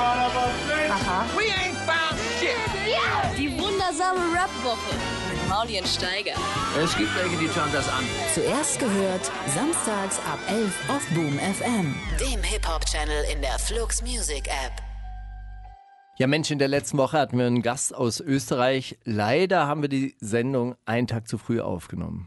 Aha. Die wundersame Rap-Woche mit Maulien Steiger. Es gibt welche, die schauen das an. Zuerst gehört, samstags ab 11 auf Boom FM. dem Hip-Hop-Channel in der Flux Music App. Ja, Mensch, in der letzten Woche hatten wir einen Gast aus Österreich. Leider haben wir die Sendung einen Tag zu früh aufgenommen.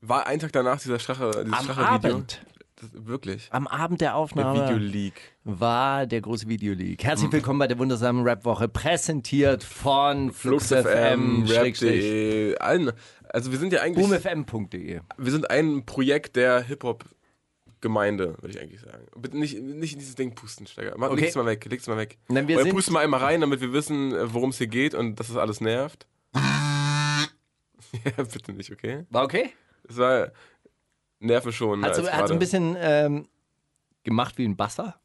War ein Tag danach dieser Strache, dieses Am Strache-Video? Abend. Wirklich. Am Abend der Der Aufnahme Videoleak. war der große Videoleak. Herzlich willkommen bei der wundersamen Rap-Woche, präsentiert von Flux FM, Schrägstrich, Rap.de, allen. Also wir sind ja eigentlich, boomfm.de. wir sind ein Projekt der Hip-Hop-Gemeinde, würde ich eigentlich sagen. Bitte nicht, nicht in dieses Ding pusten, Steiger. Okay. Leg's mal weg, leg's mal weg. Nein, wir Oder pusten mal einmal rein, damit wir wissen, worum es hier geht und dass das alles nervt. ja, bitte nicht, okay? War okay? Es war Nerven schon. Hat so, hat so ein bisschen ähm, gemacht wie ein Basser.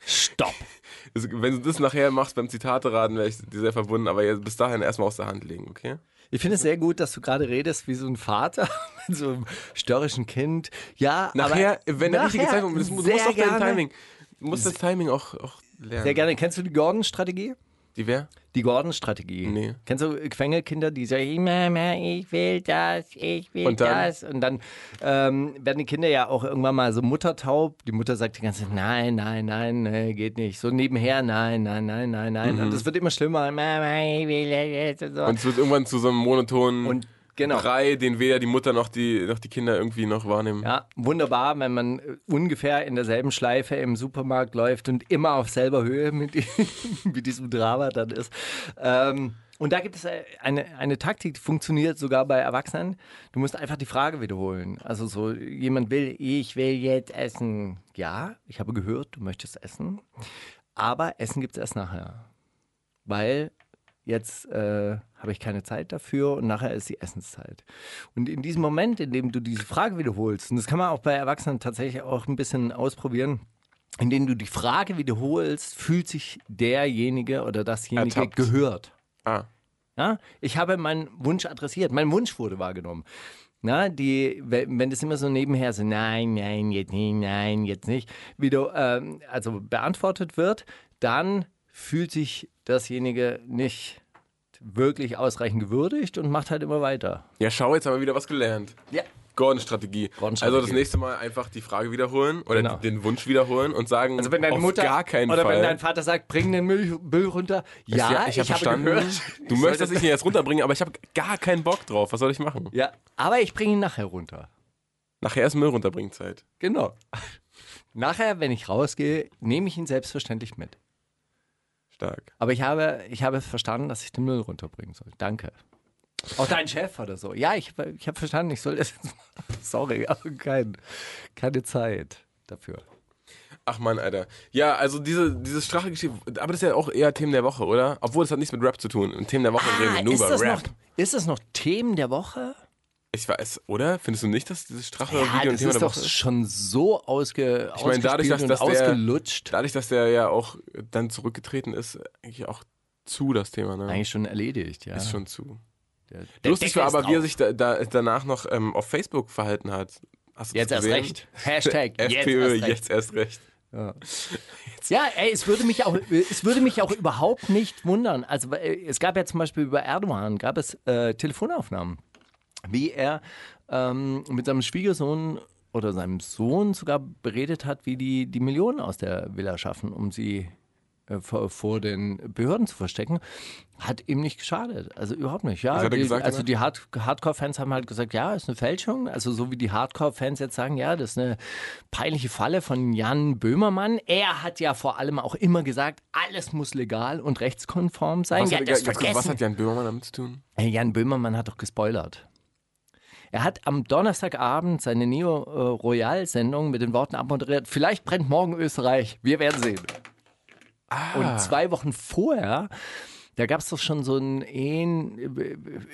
Stopp. Wenn du das nachher machst beim Zitate-Raten, wäre ich dir sehr verbunden, aber jetzt bis dahin erstmal aus der Hand legen, okay? Ich finde es sehr gut, dass du gerade redest wie so ein Vater mit so einem störrischen Kind. Ja, Nachher, aber wenn der richtige Zeitpunkt ist, du musst auch dein. Timing. Du musst das Timing auch, auch lernen. Sehr gerne. Kennst du die Gordon-Strategie? Die wer? Die Gordon-Strategie. Nee. Kennst du Quengelkinder, die sagen, Mama, ich will das, ich will Und das. Und dann ähm, werden die Kinder ja auch irgendwann mal so muttertaub. Die Mutter sagt die ganze Zeit, nein, nein, nein, nee, geht nicht. So nebenher, nein, nein, nein, nein, nein. Und es wird immer schlimmer. Mama, ich will das. Und, so. Mhm. Und es wird irgendwann zu so einem monotonen Und genau. Brei, den weder die Mutter noch die, noch die Kinder irgendwie noch wahrnehmen. Ja, wunderbar, wenn man äh, ungefähr in derselben Schleife im Supermarkt läuft und immer auf selber Höhe mit, mit diesem Drama dann ist. Ähm, und da gibt es äh, eine, eine Taktik, die funktioniert sogar bei Erwachsenen. Du musst einfach die Frage wiederholen. Also so, jemand will, ich will jetzt essen. Ja, ich habe gehört, du möchtest essen. Aber Essen gibt es erst nachher. Weil jetzt äh, habe ich keine Zeit dafür und nachher ist die Essenszeit. Und in diesem Moment, in dem du diese Frage wiederholst, und das kann man auch bei Erwachsenen tatsächlich auch ein bisschen ausprobieren, in dem du die Frage wiederholst, fühlt sich derjenige oder dasjenige Ertappt. gehört. Ah. Ja, ich habe meinen Wunsch adressiert. Mein Wunsch wurde wahrgenommen. Na, die, wenn das immer so nebenher so, nein, nein, jetzt nicht, nein, jetzt nicht, wieder ähm, also beantwortet wird, dann fühlt sich dasjenige nicht wirklich ausreichend gewürdigt und macht halt immer weiter. Ja, schau, jetzt haben wir wieder was gelernt. Ja. Gordon-Strategie. Gordon-Strategie. Also das nächste Mal einfach die Frage wiederholen oder Genau. den Wunsch wiederholen und sagen, Also wenn deine auf Mutter gar keinen oder Fall. wenn dein Vater sagt, bring den Müll, Müll runter. Ja, ich, habe verstanden. gehört. du ich möchtest, dass ich ihn jetzt runterbringe, aber ich habe gar keinen Bock drauf. Was soll ich machen? Ja, aber ich bringe ihn nachher runter. Nachher ist Müll runterbringen Zeit. Genau. Nachher, wenn ich rausgehe, nehme ich ihn selbstverständlich mit. Stark. Aber ich habe, ich habe verstanden, dass ich den Müll runterbringen soll. Danke. Auch dein Chef oder so. Ja, ich, ich habe verstanden, ich soll das jetzt machen. Sorry, aber kein, keine Zeit dafür. Ach man, Alter. Ja, also diese, dieses Strache-Geschichte, aber das ist ja auch eher Themen der Woche, oder? Obwohl, das hat nichts mit Rap zu tun. Themen der Woche reden wir nur Ah, ist, über das Rap. noch, ist das noch Themen der Woche? Ich weiß, oder? Findest du nicht, dass dieses Ja, Strache-Video ein das Thema ist doch Woche ist? schon so ausge, Ich meine, dadurch, dass, dass und der, ausgelutscht. dadurch, dass der ja auch dann zurückgetreten ist, eigentlich auch zu das Thema, ne? Eigentlich schon erledigt, ja. Ist schon zu. Der, der Lustig Deckel war aber, wie er sich da, da, danach noch ähm, auf Facebook verhalten hat. Hast du Jetzt das erst recht. Hashtag jetzt FPÖ, erst recht. jetzt erst recht. Ja, ey, es würde mich auch, es würde mich auch überhaupt nicht wundern. Also äh, es gab ja zum Beispiel über Erdogan gab es äh, Telefonaufnahmen, wie er ähm, mit seinem Schwiegersohn oder seinem Sohn sogar beredet hat, wie die die Millionen aus der Villa schaffen, um sie äh, vor, vor den Behörden zu verstecken, hat ihm nicht geschadet. Also überhaupt nicht. Ja, die, gesagt, also die Hard Hardcore-Fans haben halt gesagt, ja, ist eine Fälschung. Also so wie die Hardcore-Fans jetzt sagen, ja, das ist eine peinliche Falle von Jan Böhmermann. Er hat ja vor allem auch immer gesagt, alles muss legal und rechtskonform sein. Was, ja, hat, was hat Jan Böhmermann damit zu tun? Jan Böhmermann hat doch gespoilert. Er hat am Donnerstagabend seine Neo äh, Royal Sendung mit den Worten abmoderiert. Vielleicht brennt morgen Österreich. Wir werden sehen. Ah. Und zwei Wochen vorher, da gab es doch schon so ein, ein,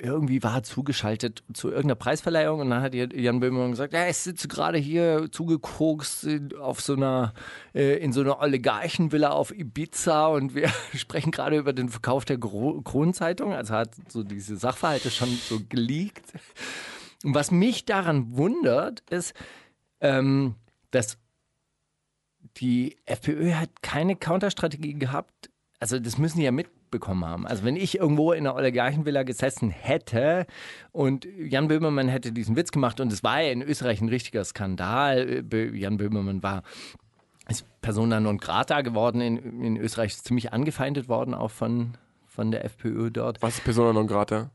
irgendwie war er zugeschaltet zu irgendeiner Preisverleihung und dann hat Jan Böhmermann gesagt, ja, ich sitze gerade hier zugekokst in- auf so einer, äh, in so einer Oligarchenvilla auf Ibiza und wir sprechen gerade über den Verkauf der Kronzeitung. Also hat so diese Sachverhalte schon so geleakt. Und was mich daran wundert, ist, ähm, dass die FPÖ hat keine Counterstrategie gehabt. Also das müssen die ja mitbekommen haben. Also wenn ich irgendwo in einer Oligarchenvilla gesessen hätte und Jan Böhmermann hätte diesen Witz gemacht und es war ja in Österreich ein richtiger Skandal. Bö- Jan Böhmermann war ist Persona non grata geworden in, in Österreich, ist ziemlich angefeindet worden auch von, von der FPÖ dort. Was ist Persona non grata?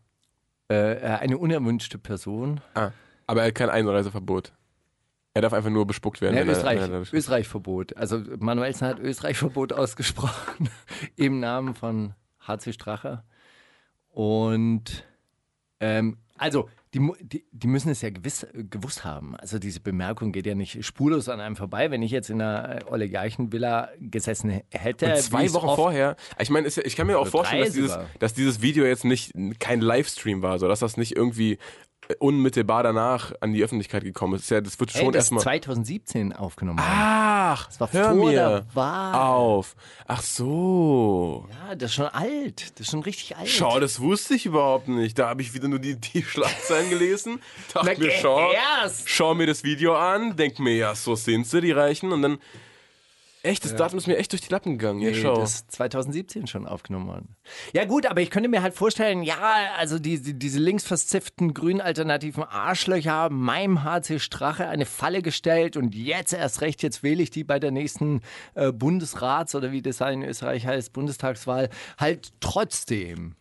Äh, eine unerwünschte Person. Ah, aber er hat kein Einreiseverbot. Er darf einfach nur bespuckt werden. Ja, er- Österreich, er Österreich-Verbot. Also Manuelsen hat Österreich-Verbot ausgesprochen im Namen von HC Strache. Und ähm, also die, die, die müssen es ja gewiss, gewusst haben. Also diese Bemerkung geht ja nicht spurlos an einem vorbei. Wenn ich jetzt in einer Oligarchenvilla gesessen hätte. Und zwei Wochen vorher. Ich meine, ich kann mir auch Oder vorstellen, dass dieses, dass dieses Video jetzt nicht kein Livestream war, so dass das nicht irgendwie äh, unmittelbar danach an die Öffentlichkeit gekommen ist. Ja, das wird Ey, schon das ist erstmal. 2017 aufgenommen. Ach, Das war hör vor mir der Wahl. auf. Ach so. Ja, das ist schon alt. Das ist schon richtig alt. Schau, das wusste ich überhaupt nicht. Da habe ich wieder nur die, die Schlagzeilen gelesen. Dachte mir, schau, schau mir das Video an, denk mir, ja, so sind sie, die Reichen. Und dann, echt, das Datum ist mir echt durch die Lappen gegangen. Ja, Nee, schau. das ist 2017 schon aufgenommen worden. Ja gut, aber ich könnte mir halt vorstellen, ja, also die, die, diese linksverziften grünen alternativen Arschlöcher haben meinem HC Strache eine Falle gestellt und jetzt erst recht, jetzt wähle ich die bei der nächsten äh, Bundesrats- oder wie das in Österreich heißt, Bundestagswahl, halt trotzdem.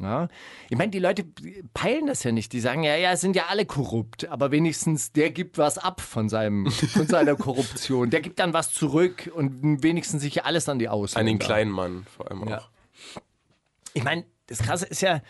Ja? Ich meine, die Leute peilen das ja nicht. Die sagen ja, ja, es sind ja alle korrupt, aber wenigstens der gibt was ab von, seinem, von seiner Korruption. Der gibt dann was zurück und wenigstens sich alles an die Ausländer. An den kleinen Mann vor allem auch. Ja. Ich meine, das Krasse ist ja,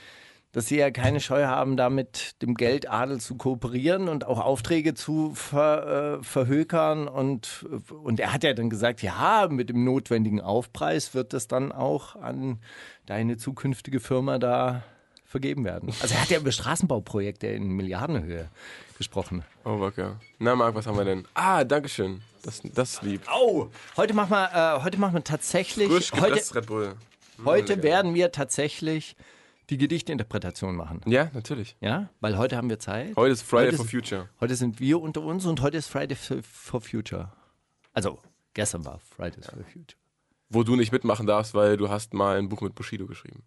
dass sie ja keine Scheu haben, da mit dem Geldadel zu kooperieren und auch Aufträge zu ver, äh, verhökern. Und, und er hat ja dann gesagt, ja, mit dem notwendigen Aufpreis wird das dann auch an deine zukünftige Firma da vergeben werden. Also er hat ja über Straßenbauprojekte in Milliardenhöhe gesprochen. Oh, Wacker. Na, Marc, was haben wir denn? Ah, Dankeschön. Das, das ist lieb. Au! Heute machen wir, äh, heute machen wir tatsächlich. Frisch heute Red Bull. heute lecker. werden wir tatsächlich die Gedichtinterpretation machen. Ja, natürlich. Ja, weil heute haben wir Zeit. Heute ist Friday Heute for ist- Future. Heute sind wir unter uns und heute ist Friday for Future. Also, gestern war Fridays for Future. Wo du nicht mitmachen darfst, weil du hast mal ein Buch mit Bushido geschrieben.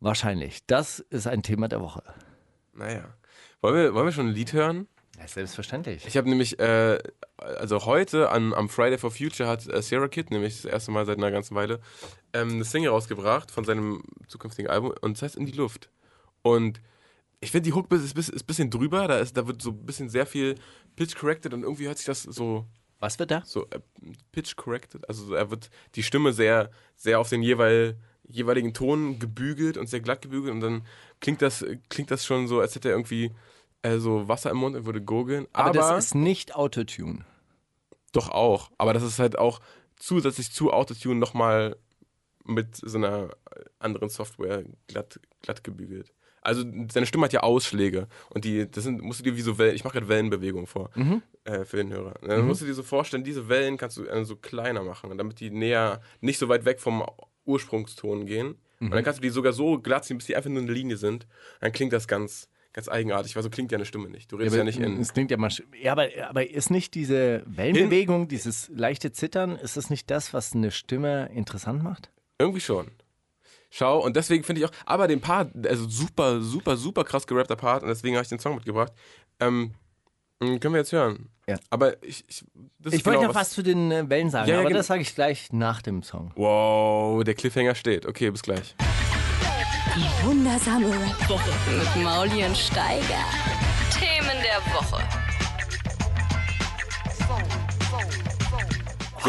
Wahrscheinlich. Das ist ein Thema der Woche. Naja. Wollen wir, wollen wir schon ein Lied hören? Ja, selbstverständlich. Ich habe nämlich, äh, also heute an, am Friday for Future hat äh, Sierra Kid, nämlich das erste Mal seit einer ganzen Weile, ähm, eine Single rausgebracht von seinem zukünftigen Album und das heißt In die Luft. Und ich finde, die Hook ist, ein bisschen drüber, da, ist, da wird so ein bisschen sehr viel Pitch corrected und irgendwie hört sich das so, Was wird da? so äh, Pitch corrected, also so, er wird die Stimme sehr, sehr auf den jeweil, jeweiligen Ton gebügelt und sehr glatt gebügelt und dann klingt das, klingt das schon so, als hätte er irgendwie äh, so Wasser im Mund und würde gurgeln. Aber, Aber, das ist nicht Autotune. doch auch. Aber das ist halt auch zusätzlich zu Autotune nochmal mit so einer anderen Software glatt, glatt gebügelt. Also seine Stimme hat ja Ausschläge und die, das sind, musst du dir wie so Wellen, ich mache gerade Wellenbewegungen vor äh, für den Hörer. Dann musst du dir so vorstellen, diese Wellen kannst du äh, so kleiner machen, damit die näher, nicht so weit weg vom Ursprungston gehen. Und dann kannst du die sogar so glatt ziehen, bis die einfach nur eine Linie sind. Dann klingt das ganz, ganz eigenartig, weil so klingt ja eine Stimme nicht. Du redest ja, nicht in. es klingt ja mal. Ja, aber, aber ist nicht diese Wellenbewegung, dieses leichte Zittern, ist das nicht das, was eine Stimme interessant macht? Irgendwie schon. Schau, und deswegen finde ich auch, aber den Part, also super, super, super krass gerappter Part, und deswegen habe ich den Song mitgebracht. Ähm, können wir jetzt hören. Ja. Aber ich. Ich, Ich wollte genau noch was zu den äh, Wellen sagen, Ja, ja, aber genau. das sage ich gleich nach dem Song. Wow, der Cliffhanger steht. Okay, bis gleich. Die wundersame Woche mit Mauli und Steiger. Themen der Woche.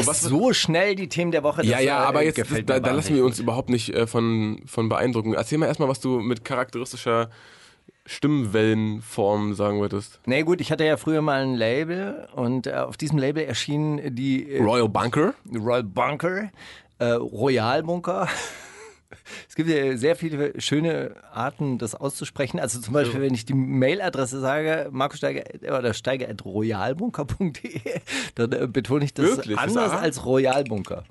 So, was so schnell die Themen der Woche. ja, das, ja, äh, aber jetzt, gefällt da, da lassen wir uns überhaupt nicht äh, von, von beeindrucken. Erzähl mal erstmal, was du mit charakteristischer Stimmwellenform sagen würdest. Nee, gut, ich hatte ja früher mal ein Label und äh, auf diesem Label erschien die äh, Royal Bunker? Royal Bunker, äh, Royal Bunker. Es gibt ja sehr viele schöne Arten, das auszusprechen. Also zum Beispiel, wenn ich die Mailadresse sage, markussteiger oder steiger.royalbunker.de, dann äh, betone ich das Wirklich? Das anders A? als Royalbunker.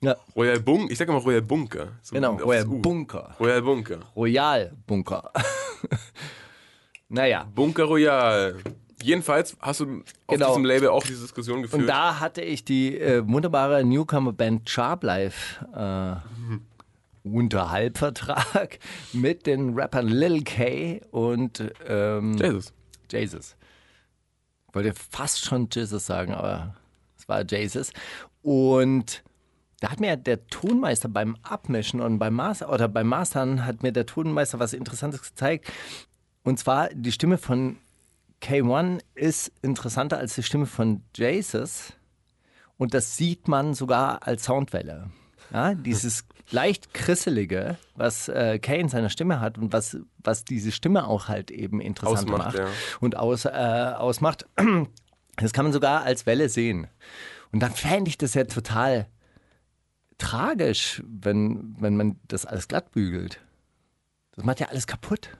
Ja, Royal Bunker? Ich sag immer Royal Bunker. So genau, auf das Royal. Bunker. Royal Bunker. Royalbunker. naja, Bunker Royal. Jedenfalls hast du auf Genau. diesem Label auch diese Diskussion geführt. Und da hatte ich die äh, wunderbare Newcomer-Band Sharp Life äh, unter Halbvertrag mit den Rappern Lil K und ähm, Jesus. Jesus. Ich wollte fast schon Jesus sagen, aber es war Jesus. Und da hat mir der Tonmeister beim Abmischen und beim Master oder beim Mastern hat mir der Tonmeister was Interessantes gezeigt. Und zwar die Stimme von K1 ist interessanter als die Stimme von Jesus. Und das sieht man sogar als Soundwelle. Ja, dieses leicht krisselige, was äh, Kay in seiner Stimme hat und was, was diese Stimme auch halt eben interessant Ausmacht, macht ja. und aus, äh, ausmacht, das kann man sogar als Welle sehen. Und dann fände ich das ja total tragisch, wenn, wenn man das alles glatt bügelt. Das macht ja alles kaputt.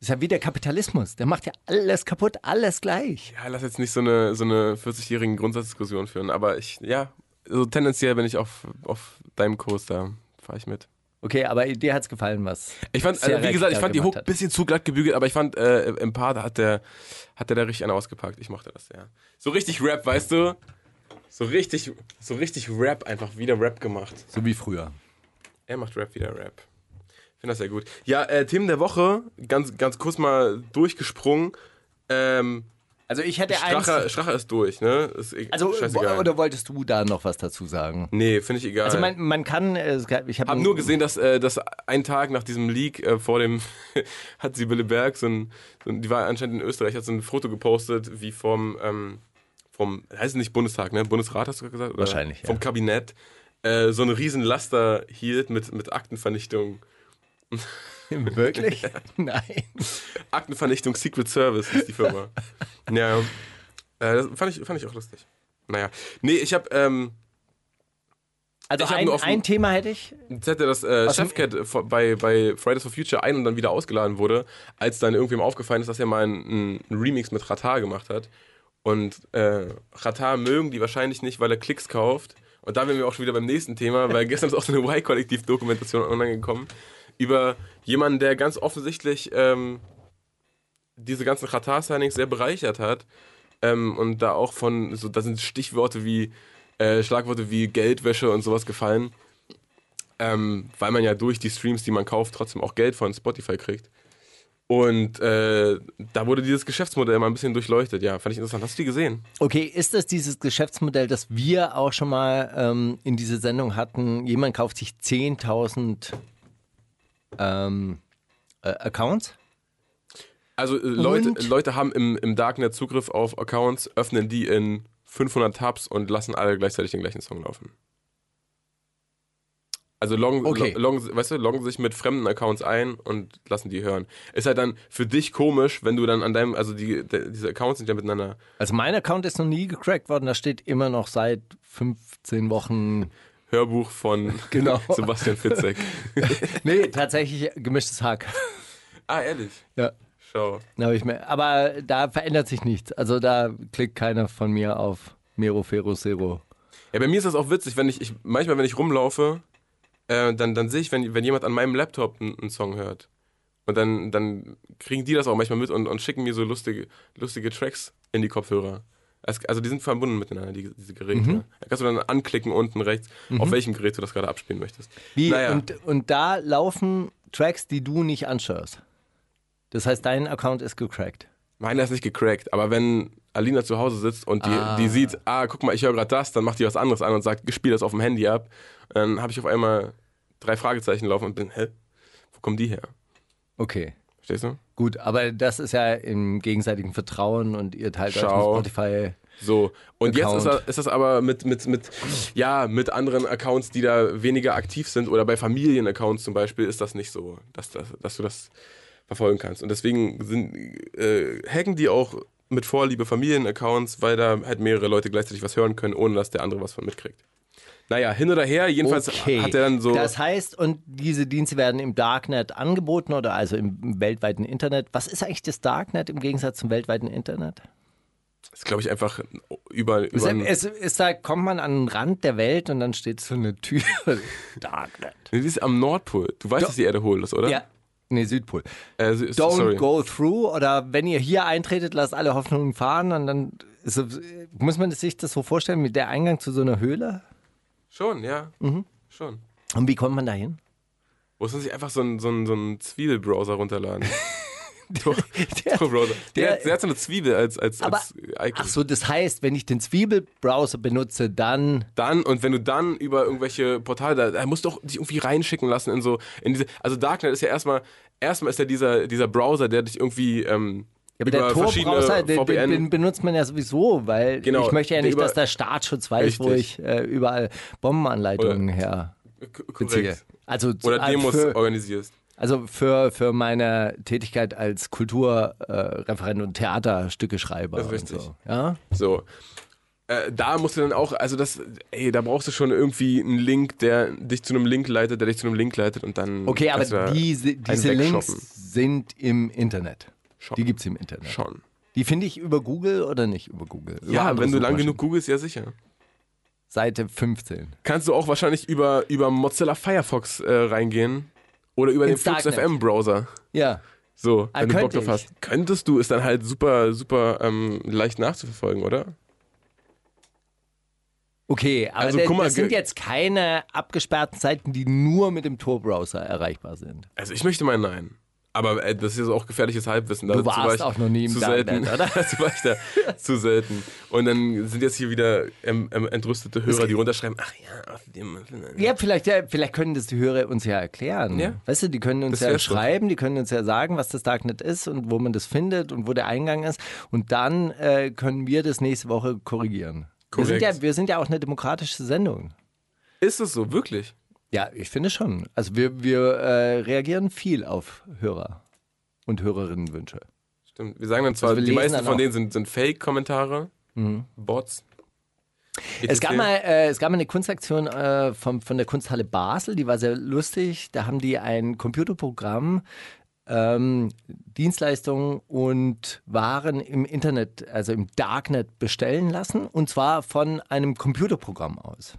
Das ist ja wie der Kapitalismus. Der macht ja alles kaputt, alles gleich. Ja, lass jetzt nicht so eine, so eine 40-jährigen Grundsatzdiskussion führen, aber ich, ja, so tendenziell bin ich auf, auf deinem da fahre ich mit. Okay, aber dir hat's gefallen, was? Ich fand, also, wie gesagt, ich fand die Hook ein bisschen zu glatt gebügelt, aber ich fand, äh, im Part hat der, hat der da richtig einen ausgepackt. Ich mochte das, ja. So richtig Rap, weißt du? So richtig, so richtig Rap, einfach wieder Rap gemacht. So wie früher. Er macht Rap wieder Rap. Ich finde das sehr gut. Ja, äh, Themen der Woche, ganz, ganz kurz mal durchgesprungen. Ähm, Also ich hätte Strache, eins. Strache ist durch, ne? Ist e Also scheißegal. oder wolltest du da noch was dazu sagen? nee, finde ich egal. Also man, man kann, äh, ich habe habe nur gesehen, dass, äh, dass einen Tag nach diesem Leak äh, vor dem hat Sibylle Berg so ein, so ein, die war anscheinend in Österreich, hat so ein Foto gepostet, wie vom, ähm, vom, heißt es nicht Bundestag, ne? Bundesrat hast du gesagt? Oder Wahrscheinlich, ja. Vom Kabinett, äh, so eine riesen Laster hielt mit, mit Aktenvernichtung. wirklich? Nein. Aktenvernichtung Secret Service ist die Firma. ja, äh, das fand ich, fand ich auch lustig. Naja, nee, ich habe ähm, Also Ich hab ein, dem- ein Thema hätte ich. Jetzt hätte das äh, Chefcat bei, bei Fridays for Future ein und dann wieder ausgeladen wurde, als dann irgendwem aufgefallen ist, dass er mal einen, einen Remix mit Ratar gemacht hat. Und äh, Ratar mögen die wahrscheinlich nicht, weil er Klicks kauft. Und da wären wir auch schon wieder beim nächsten Thema, weil gestern ist auch so eine Y-Kollektiv-Dokumentation online gekommen über jemanden, der ganz offensichtlich ähm, diese ganzen Ratar-Signings sehr bereichert hat. Ähm, und da auch von, so, da sind Stichworte wie, äh, Schlagworte wie Geldwäsche und sowas gefallen ähm, weil man ja durch die Streams, die man kauft, trotzdem auch Geld von Spotify kriegt. Und äh, da wurde dieses Geschäftsmodell mal ein bisschen durchleuchtet. Ja, fand ich interessant. Hast du die gesehen? Okay, ist das dieses Geschäftsmodell, das wir auch schon mal ähm, in diese Sendung hatten? Jemand kauft sich 10.000 ähm, äh, Accounts? Also äh, Leute? Leute haben im, im Darknet Zugriff auf Accounts, öffnen die in 500 Tabs und lassen alle gleichzeitig den gleichen Song laufen. Also loggen, Okay. lo- loggen, weißt du, loggen sich mit fremden Accounts ein und lassen die hören. Ist halt dann für dich komisch, wenn du dann an deinem, also die, de, diese Accounts sind ja miteinander Also mein Account ist noch nie gecrackt worden, da steht immer noch seit 15 Wochen. Hörbuch von Genau. Sebastian Fitzek. Nee, tatsächlich gemischtes Hack. ah, ehrlich? Ja. Schau. Da ich mir, aber da verändert sich nichts. Also da klickt keiner von mir auf Mero Fero Zero. Ja, bei mir ist das auch witzig, wenn ich, ich manchmal, wenn ich rumlaufe, äh, dann, dann sehe ich, wenn, wenn jemand an meinem Laptop einen, einen Song hört. Und dann, dann kriegen die das auch manchmal mit und, und schicken mir so lustige, lustige Tracks in die Kopfhörer. Es- Also die sind verbunden miteinander, die, diese Geräte. Da kannst du dann anklicken unten rechts, auf welchem Gerät du das gerade abspielen möchtest. Wie? Naja. Und, und da laufen Tracks, die du nicht anschaust. Das heißt, dein Account ist gecrackt. Meiner ist nicht gecrackt, aber wenn Alina zu Hause sitzt und die, die sieht, ah, guck mal, ich höre gerade das, dann macht die was anderes an und sagt, spiel das auf dem Handy ab. Dann habe ich auf einmal drei Fragezeichen laufen und bin, hä? Wo kommen die her? Okay. Verstehst du? Gut, aber das ist ja im gegenseitigen Vertrauen und ihr teilt euch Schau. mit Spotify. So. Und jetzt ist, Account. er- ist das aber mit, mit, mit, ja, mit anderen Accounts, die da weniger aktiv sind oder bei Familienaccounts zum Beispiel, ist das nicht so, dass, dass, dass du das verfolgen kannst. Und deswegen sind, äh, hacken die auch mit Vorliebe Familienaccounts, weil da halt mehrere Leute gleichzeitig was hören können, ohne dass der andere was von mitkriegt. Naja, hin oder her, jedenfalls Okay. hat er dann so. Das heißt, und diese Dienste werden im Darknet angeboten oder also im weltweiten Internet. Was ist eigentlich das Darknet im Gegensatz zum weltweiten Internet? ist, glaube ich, einfach über. Es, über es, es, da kommt man an den Rand der Welt und dann steht so eine Tür. Darknet. Die ist am Nordpol. Du weißt, Doch. dass die Erde hohl ist, oder? Ja. Nee, Südpol. Äh, Don't sorry. go through oder wenn ihr hier eintretet, lasst alle Hoffnungen fahren und dann ist, muss man sich das so vorstellen mit der Eingang zu so einer Höhle? Schon, ja. Mhm. Schon. Und wie kommt man da hin? Muss man sich einfach so einen so einen- so einen Zwiebelbrowser runterladen? Tor, der- Torbrowser. Der, der- der, hat so eine Zwiebel als, als, Aber, als Icon. ach so, das heißt, wenn ich den Zwiebelbrowser benutze, dann Dann, und wenn du dann über irgendwelche Portale, da, da musst du auch dich irgendwie reinschicken lassen in so, in diese, also Darknet ist ja erstmal, erstmal ist ja dieser, dieser Browser, der dich irgendwie, ähm, Ja, aber der verschiedene Tor-Browser, den, VPN, den, den benutzt man ja sowieso, weil Genau, ich möchte ja nicht, über- dass der Staatsschutz weiß, wo ich Richtig. äh, überall Bombenanleitungen her K- beziehe. Also, Oder äh, Demos für, organisierst. also für, für meine Tätigkeit als Kulturreferent äh, und Theaterstückeschreiber. Das ist richtig. So. Ja? So. Äh, da musst du dann auch, also das, ey, da brauchst du schon irgendwie einen Link, der dich zu einem Link leitet, der dich zu einem Link leitet und dann. Okay, aber diese, diese Links sind im Internet. Schon. Die gibt es im Internet. Schon. Die finde ich über Google oder nicht über Google? Über Ja, wenn du lang genug googelst, ja sicher. Seite 15. Kannst du auch wahrscheinlich über, über Mozilla Firefox äh, reingehen. Oder über den Ins Flux Darknet. FM Browser. Ja. So, Ah, wenn du Bock drauf hast. Könntest du, ist dann halt super, super ähm, leicht nachzuverfolgen, oder? Okay, aber Also, guck mal, das sind jetzt keine abgesperrten Seiten, die nur mit dem Tor-Browser erreichbar sind. Also ich möchte mal nein. Aber äh, das ist auch gefährliches Halbwissen. Du warst war ich auch noch nie im zu Darknet, selten. oder? Dazu war ich da zu selten. Und dann sind jetzt hier wieder ähm, ähm, entrüstete Hörer, die runterschreiben, ach ja, auf dem... Ja, vielleicht, ja, vielleicht können das die Hörer uns ja erklären. Ja. Weißt du, die können uns Das ja schreiben, die können uns ja sagen, was das Darknet ist und wo man das findet und wo der Eingang ist. Und dann äh, können wir das nächste Woche korrigieren. Wir sind, ja, wir sind ja auch eine demokratische Sendung. Ist es so, wirklich? Ja, ich finde schon. Also wir, wir äh, reagieren viel auf Hörer und Hörerinnenwünsche. Stimmt. Wir sagen dann zwar, Also die meisten von denen sind, sind Fake-Kommentare, Bots. Es gab, mal, äh, es gab mal eine Kunstaktion äh, vom, von der Kunsthalle Basel, die war sehr lustig. Da haben die ein Computerprogramm, ähm, Dienstleistungen und Waren im Internet, also im Darknet bestellen lassen. Und zwar von einem Computerprogramm aus.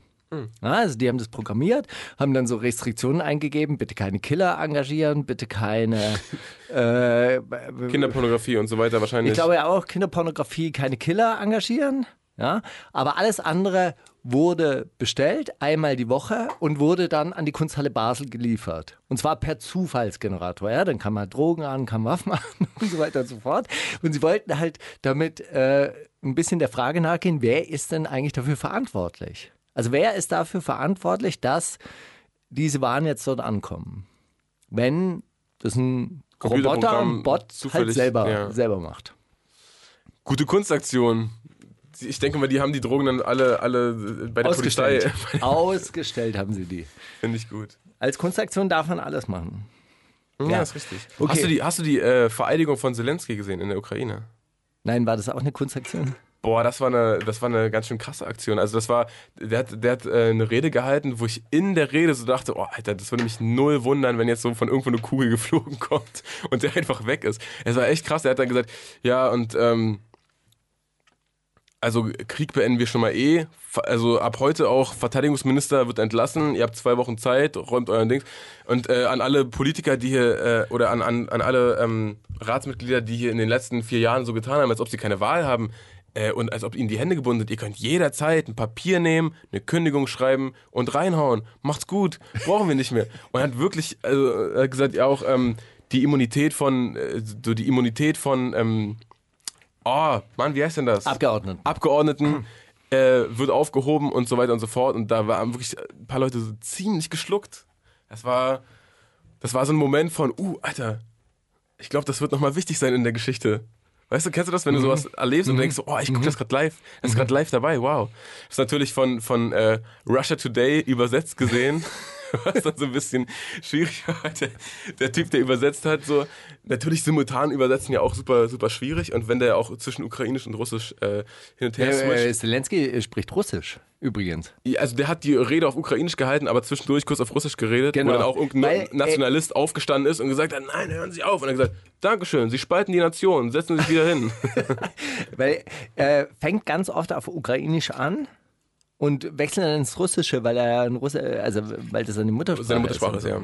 Ja, also die haben das programmiert, haben dann so Restriktionen eingegeben, bitte keine Killer engagieren, bitte keine äh, Kinderpornografie und so weiter wahrscheinlich. ich glaube ja auch, Kinderpornografie, keine Killer engagieren. Ja, aber alles andere wurde bestellt, einmal die Woche und wurde dann an die Kunsthalle Basel geliefert. Und zwar per Zufallsgenerator. Ja, dann kam man Drogen an, kann Waffen an und so weiter und so fort. Und sie wollten halt damit äh, ein bisschen der Frage nachgehen, wer ist denn eigentlich dafür verantwortlich? Also wer ist dafür verantwortlich, dass diese Waren jetzt dort ankommen? Wenn das ein Roboter, ein Bot halt selber, ja. selber macht. Gute Kunstaktion. Ich denke mal, die haben die Drogen dann alle, alle bei der Ausgestellt. Polizei. Ausgestellt haben sie die. Finde ich gut. Als Kunstaktion darf man alles machen. Ja, ist richtig. Okay. Hast du die, hast du die äh, Vereidigung von Zelensky gesehen in der Ukraine? Nein, war das auch eine Kunstaktion? Boah, das war eine, das war eine ganz schön krasse Aktion. Also das war, der hat, der hat äh, eine Rede gehalten, wo ich in der Rede so dachte, oh Alter, das würde mich null wundern, wenn jetzt so von irgendwo eine Kugel geflogen kommt und der einfach weg ist. Es war echt krass. Der hat dann gesagt, ja und ähm, also Krieg beenden wir schon mal eh. Also ab heute auch Verteidigungsminister wird entlassen. Ihr habt zwei Wochen Zeit, räumt euren Dings. Und äh, an alle Politiker, die hier, äh, oder an, an, an alle ähm, Ratsmitglieder, die hier in den letzten vier Jahren so getan haben, als ob sie keine Wahl haben äh, und als ob ihnen die Hände gebunden sind. Ihr könnt jederzeit ein Papier nehmen, eine Kündigung schreiben und reinhauen. Macht's gut, brauchen wir nicht mehr. Und er hat wirklich also, hat gesagt, ja auch ähm, die Immunität von, äh, so die Immunität von, ähm, oh, Mann, wie heißt denn das? Abgeordneten. Abgeordneten äh, wird aufgehoben und so weiter und so fort. Und da waren wirklich ein paar Leute so ziemlich geschluckt. Das war, das war so ein Moment von, uh, Alter, ich glaube, das wird nochmal wichtig sein in der Geschichte. Weißt du, kennst du das, wenn du sowas erlebst und denkst, so, oh, ich gucke das gerade live. Das ist gerade live dabei, wow. Das ist natürlich von, von äh, Russia Today übersetzt gesehen. Was dann so ein bisschen schwierig war. Der, der Typ, der übersetzt hat, so natürlich simultan übersetzen ja auch super, super schwierig. Und wenn der auch zwischen Ukrainisch und Russisch äh, hin und her switcht, Äh, Zelensky äh, spricht Russisch, übrigens. ja, Also der hat die Rede auf Ukrainisch gehalten, aber zwischendurch kurz auf Russisch geredet, Genau. wo dann auch irgendein Weil, äh, Nationalist aufgestanden ist und gesagt hat, nein, hören Sie auf. Und er hat gesagt, Dankeschön, Sie spalten die Nation, setzen Sie sich wieder hin. Weil er fängt ganz oft auf Ukrainisch an und wechselt dann ins Russische, weil er ein Russe, also weil das seine Muttersprache, Seine Muttersprache ist, ist. ja.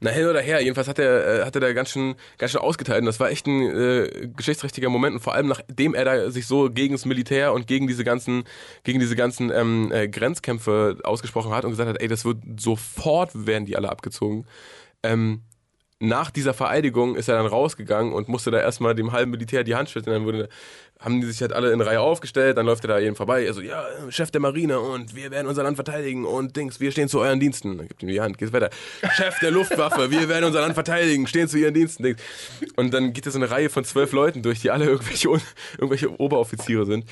Na, hin oder her. Jedenfalls hat er, äh, hat er da ganz schön, ganz schön ausgeteilt. Und das war echt ein äh, geschichtsträchtiger Moment. Und vor allem nachdem er da sich so gegen das Militär und gegen diese ganzen, gegen diese ganzen ähm, äh, Grenzkämpfe ausgesprochen hat und gesagt hat, ey, das wird sofort werden die alle abgezogen. Ähm, nach dieser Vereidigung ist er dann rausgegangen und musste da erstmal dem halben Militär die Hand schütteln. Dann wurde, haben die sich halt alle in Reihe aufgestellt, dann läuft er da jeden vorbei. Also, ja, Chef der Marine und wir werden unser Land verteidigen und Dings, wir stehen zu euren Diensten. Dann gibt ihm die Hand, geht's weiter. Chef der Luftwaffe, wir werden unser Land verteidigen, stehen zu ihren Diensten. Dings. Und dann geht so eine Reihe von zwölf Leuten durch, die alle irgendwelche, irgendwelche Oberoffiziere sind.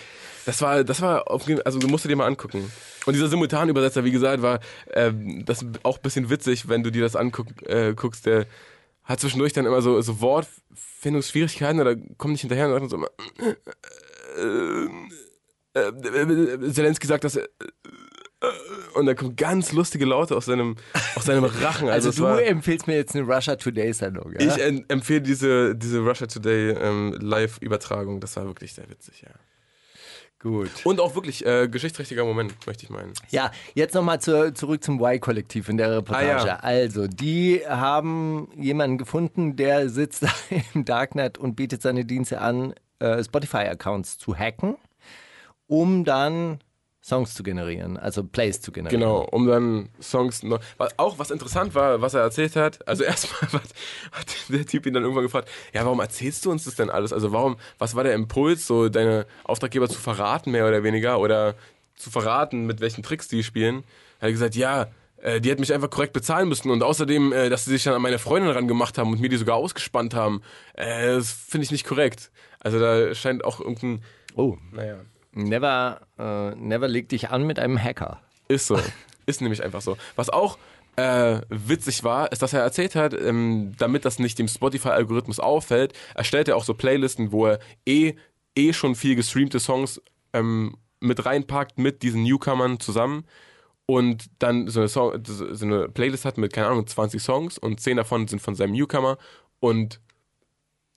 Das war, das war, auf, also du musst dir mal angucken. Und dieser Simultanübersetzer, wie gesagt, war ähm, das auch ein bisschen witzig, wenn du dir das anguckst, äh, der hat zwischendurch dann immer so, so Wortfindungsschwierigkeiten oder kommt nicht hinterher und sagt so immer, äh, äh, äh, Zelensky sagt das, und da kommen ganz lustige Laute aus seinem, aus seinem Rachen. Also, Also, du war, empfiehlst mir jetzt eine Russia Today Sendung, ja? ich empfehle diese, diese Russia Today ähm, Live-Übertragung. Das war wirklich sehr witzig, ja. Gut. Und auch wirklich äh, geschichtsträchtiger Moment, möchte ich meinen. Ja, jetzt nochmal zu, zurück zum Y-Kollektiv in der Reportage. Ah, ja. Also, die haben jemanden gefunden, der sitzt da im Darknet und bietet seine Dienste an, äh, Spotify-Accounts zu hacken, um dann Songs zu generieren, also Plays zu generieren. Genau, um dann Songs noch. Auch was interessant war, was er erzählt hat. Also erstmal hat, hat der Typ ihn dann irgendwann gefragt, ja, warum erzählst du uns das denn alles? Also warum, was war der Impuls, so deine Auftraggeber zu verraten, mehr oder weniger, oder zu verraten, mit welchen Tricks die spielen? Er hat gesagt, ja, äh, die hätten mich einfach korrekt bezahlen müssen und außerdem, äh, dass sie sich dann an meine Freundin ran gemacht haben und mir die sogar ausgespannt haben, äh, das finde ich nicht korrekt. Also da scheint auch irgendein, Oh, naja, never, äh, never leg dich an mit einem Hacker. Ist so. Ist nämlich einfach so. Was auch äh, witzig war, ist, dass er erzählt hat, ähm, damit das nicht dem Spotify-Algorithmus auffällt, erstellt er auch so Playlisten, wo er eh, eh schon viel gestreamte Songs ähm, mit reinpackt mit diesen Newcomern zusammen und dann so eine, Song, so eine Playlist hat mit, keine Ahnung, 20 Songs und 10 davon sind von seinem Newcomer und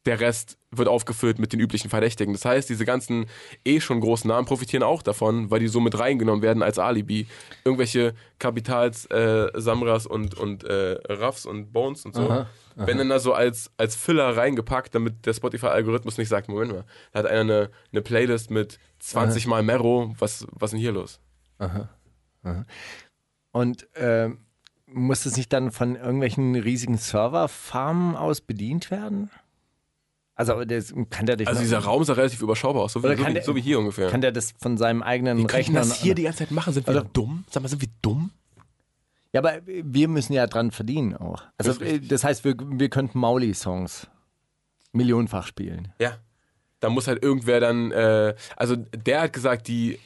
der Rest wird aufgefüllt mit den üblichen Verdächtigen. Das heißt, diese ganzen eh schon großen Namen profitieren auch davon, weil die so mit reingenommen werden als Alibi. Irgendwelche Kapitals, äh, Samras und, und äh, Ruffs und Bones und so. Werden dann da so als, als Filler reingepackt, damit der Spotify-Algorithmus nicht sagt, Moment mal, da hat einer eine, eine Playlist mit 20 Mal Mero, was, was ist denn hier los? Und ähm, muss es nicht dann von irgendwelchen riesigen Serverfarmen aus bedient werden? Also das kann der dich Also dieser Raum sah relativ überschaubar aus, so wie, so wie, der- so wie hier ungefähr. kann der das von seinem eigenen Wie Rechner das hier die ganze Zeit machen? Sind wir Oder- dumm? Sag mal, sind wir dumm? Ja, aber wir müssen ja dran verdienen auch. Also Das richtig. das heißt, wir, wir könnten Mauli-Songs millionenfach spielen. Ja. Da muss halt irgendwer dann, äh, also der hat gesagt, die,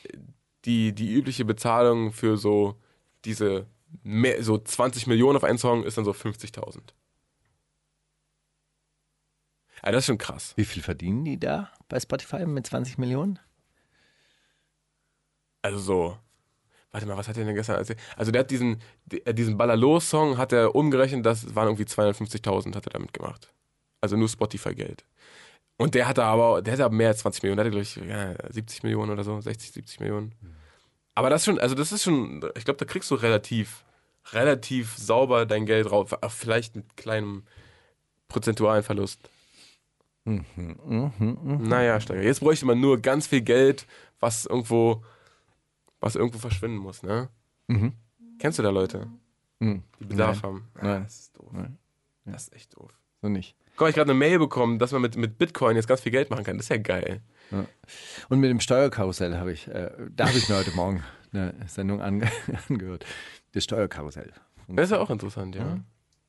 die, die übliche Bezahlung für so diese mehr, so 20 Millionen auf einen Song ist dann so 50.000. Ja, das ist schon krass. Wie viel verdienen die da bei Spotify mit 20 Millionen? Also so, warte mal, was hat er denn gestern erzählt? Also der hat diesen, die- äh, diesen Ballerlos-Song hat er umgerechnet, das waren irgendwie 250.000 hat er damit gemacht. Also nur Spotify-Geld. Und der hatte aber, der hatte aber mehr als 20 Millionen, der hatte glaube ich ja, 70 Millionen oder so, 60, 70 Millionen. Aber das schon, also das ist schon, ich glaube, da kriegst du relativ, relativ sauber dein Geld auch vielleicht mit kleinem prozentualen Verlust. Naja, Steiger, jetzt bräuchte man nur ganz viel Geld, was irgendwo, was irgendwo verschwinden muss, ne? Kennst du da Leute, Hm, die Bedarf Nein. haben? Nein. Das ist doof. Nein. Das ist echt doof. so nicht. Guck, ich gerade eine Mail bekommen, dass man mit, mit Bitcoin jetzt ganz viel Geld machen kann. Das ist ja geil. Und mit dem Steuerkarussell habe ich, äh, da habe ich mir heute Morgen eine Sendung ange angehört. Das Steuerkarussell. Das ist ja auch interessant, ja.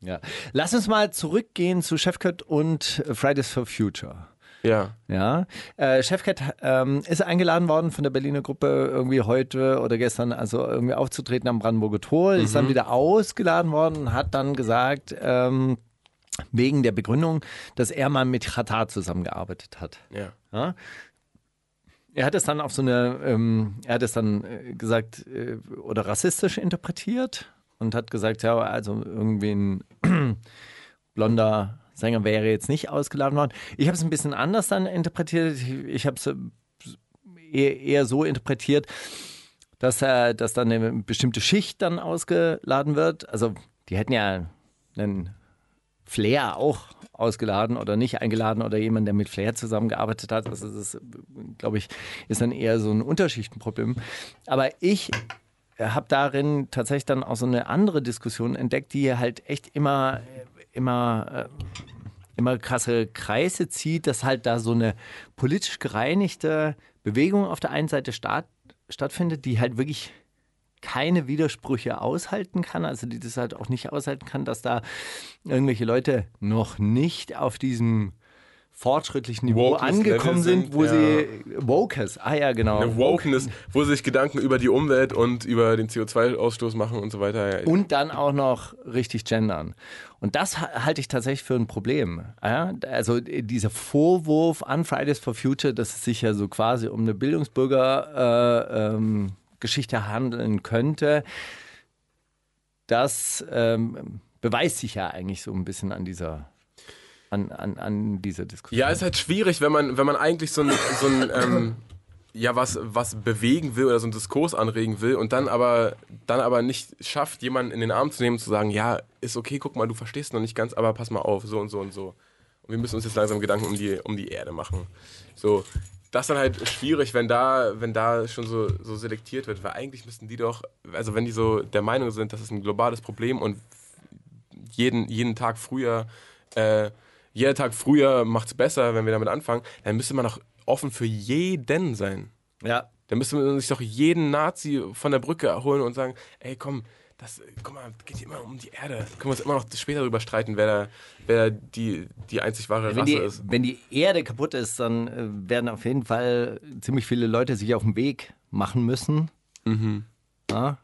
Ja. Lass uns mal zurückgehen zu Chefcat und Fridays for Future. Ja. Ja, äh, Chefcat ähm, ist eingeladen worden von der Berliner Gruppe irgendwie heute oder gestern, also irgendwie aufzutreten am Brandenburger Tor, ist dann wieder ausgeladen worden und hat dann gesagt, ähm, wegen der Begründung, dass er mal mit Qatar zusammengearbeitet hat. Ja. Ja? Er hat es dann auf so eine, ähm, er hat es dann äh, gesagt äh, oder rassistisch interpretiert und hat gesagt, ja, also irgendwie ein blonder Sänger wäre jetzt nicht ausgeladen worden. Ich habe es ein bisschen anders dann interpretiert. Ich, habe es äh, eher, eher so interpretiert, dass, äh, dass dann eine bestimmte Schicht dann ausgeladen wird. Also die hätten ja einen Flair auch ausgeladen oder nicht eingeladen oder jemand, der mit Flair zusammengearbeitet hat. Also das ist, glaube ich, ist dann eher so ein Unterschichtenproblem. Aber ich habe darin tatsächlich dann auch so eine andere Diskussion entdeckt, die halt echt immer, immer, äh, immer krasse Kreise zieht, dass halt da so eine politisch gereinigte Bewegung auf der einen Seite statt, stattfindet, die halt wirklich keine Widersprüche aushalten kann, also die das halt auch nicht aushalten kann, dass da irgendwelche Leute noch nicht auf diesem fortschrittlichen Niveau Wokeness angekommen sind, sind, wo ja. sie Wokes, ah ja genau, Eine Wokeness, wo sie sich Gedanken über die Umwelt und über den CO2-Ausstoß machen und so weiter. und dann auch noch richtig gendern. Und das ha- halte ich tatsächlich für ein Problem. Ja? Also äh, dieser Vorwurf an Fridays for Future, dass es sich ja so quasi um eine Bildungsbürger äh, ähm, Geschichte handeln könnte, das ähm, beweist sich ja eigentlich so ein bisschen an dieser an, an, an dieser Diskussion. Ja, ist halt schwierig, wenn man, wenn man eigentlich so ein, so ein ähm, ja, was, was bewegen will oder so einen Diskurs anregen will und dann aber, dann aber nicht schafft, jemanden in den Arm zu nehmen und zu sagen, ja, ist okay, guck mal, du verstehst noch nicht ganz, aber pass mal auf, so und so und so. Und wir müssen uns jetzt langsam Gedanken um die, um die Erde machen. So, das ist dann halt schwierig, wenn da, wenn da schon so, so selektiert wird, weil eigentlich müssten die doch, also wenn die so der Meinung sind, das ist ein globales Problem und jeden, jeden Tag früher, äh, jeder Tag früher macht's besser, wenn wir damit anfangen, dann müsste man doch offen für jeden sein. Ja. Dann müsste man sich doch jeden Nazi von der Brücke holen und sagen, ey komm, das, guck mal, geht immer um die Erde. Können wir uns immer noch später darüber streiten, wer, da, wer die, die einzig wahre Wenn Rasse die, ist. wenn die Erde kaputt ist, dann äh, werden auf jeden Fall ziemlich viele Leute sich auf den Weg machen müssen. Ja?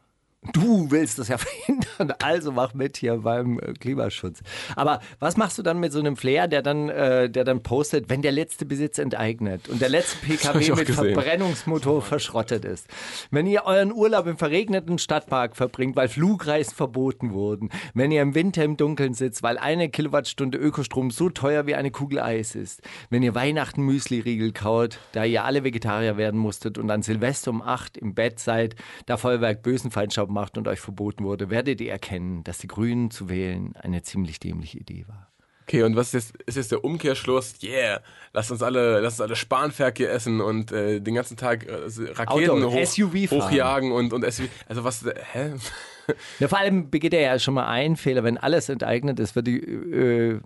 Du willst das ja verhindern, also mach mit hier beim äh, Klimaschutz. Aber was machst du dann mit so einem Flair, der dann, äh, der dann postet, wenn der letzte Besitz enteignet und der letzte PKW mit gesehen. Verbrennungsmotor verschrottet ist? Wenn ihr euren Urlaub im verregneten Stadtpark verbringt, weil Flugreisen verboten wurden, wenn ihr im Winter im Dunkeln sitzt, weil eine Kilowattstunde Ökostrom so teuer wie eine Kugel Eis ist, wenn ihr Weihnachten Müsli-Riegel kaut, da ihr alle Vegetarier werden musstet und an Silvester um 8 im Bett seid, da Feuerwerk bösen Feinstaub macht und euch verboten wurde, werdet ihr erkennen, dass die Grünen zu wählen eine ziemlich dämliche Idee war. Okay, und was ist jetzt, ist jetzt der Umkehrschluss? Yeah, lasst uns alle, lasst uns alle Spanferkel essen und äh, den ganzen Tag äh, Raketen Auto, hoch, hochjagen und, und SUV. Also was, äh, hä? Ja, vor allem begeht er ja schon mal einen Fehler, wenn alles enteignet ist, wird die äh,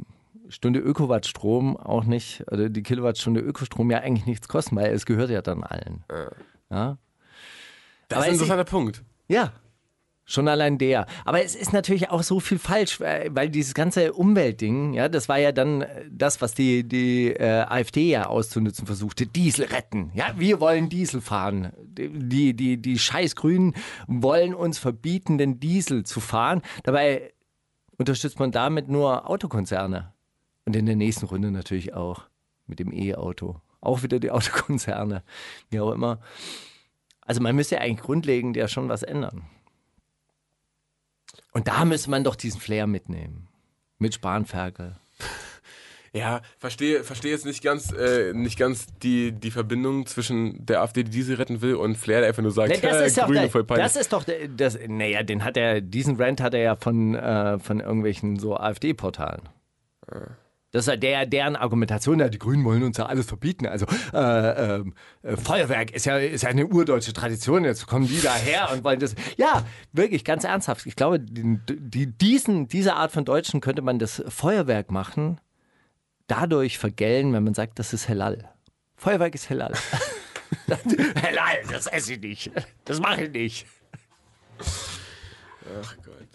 Stunde Ökowattstrom auch nicht, oder die Kilowattstunde Ökostrom ja eigentlich nichts kosten, weil es gehört ja dann allen. Ja, Das Aber ist ein interessanter Punkt. ja. Schon allein der. Aber es ist natürlich auch so viel falsch, weil dieses ganze Umweltding, ja, das war ja dann äh, das, was die, die äh, AfD ja auszunutzen versuchte. Diesel retten. Ja, wir wollen Diesel fahren. Die, die, die Scheißgrünen wollen uns verbieten, den Diesel zu fahren. Dabei unterstützt man damit nur Autokonzerne. Und in der nächsten Runde natürlich auch mit dem E-Auto. Auch wieder die Autokonzerne. Wie auch immer. Also man müsste ja eigentlich grundlegend ja schon was ändern. Und da müsste man doch diesen Flair mitnehmen. Mit Spanferkel. Ja, verstehe, verstehe jetzt nicht ganz, äh, nicht ganz die, die Verbindung zwischen der AfD, die diese retten will, und Flair, der einfach nur sagt, Nee, das, äh, ist ja Grüne der, voll peinlich. das ist doch der, das, naja, den hat er, diesen Rant hat er ja von, äh, von irgendwelchen so AfD-Portalen. Das ist ja der, deren Argumentation, ja, die Grünen wollen uns ja alles verbieten. Also äh, ähm, äh, Feuerwerk ist ja, ist ja eine urdeutsche Tradition. Jetzt kommen die daher und wollen das. Ja, wirklich, ganz ernsthaft. Ich glaube, die, die, diesen, diese Art von Deutschen könnte man das Feuerwerk machen, dadurch vergällen, wenn man sagt, das ist Halal. Feuerwerk ist Halal. Halal, das esse ich nicht. Das mache ich nicht. Ach Gott.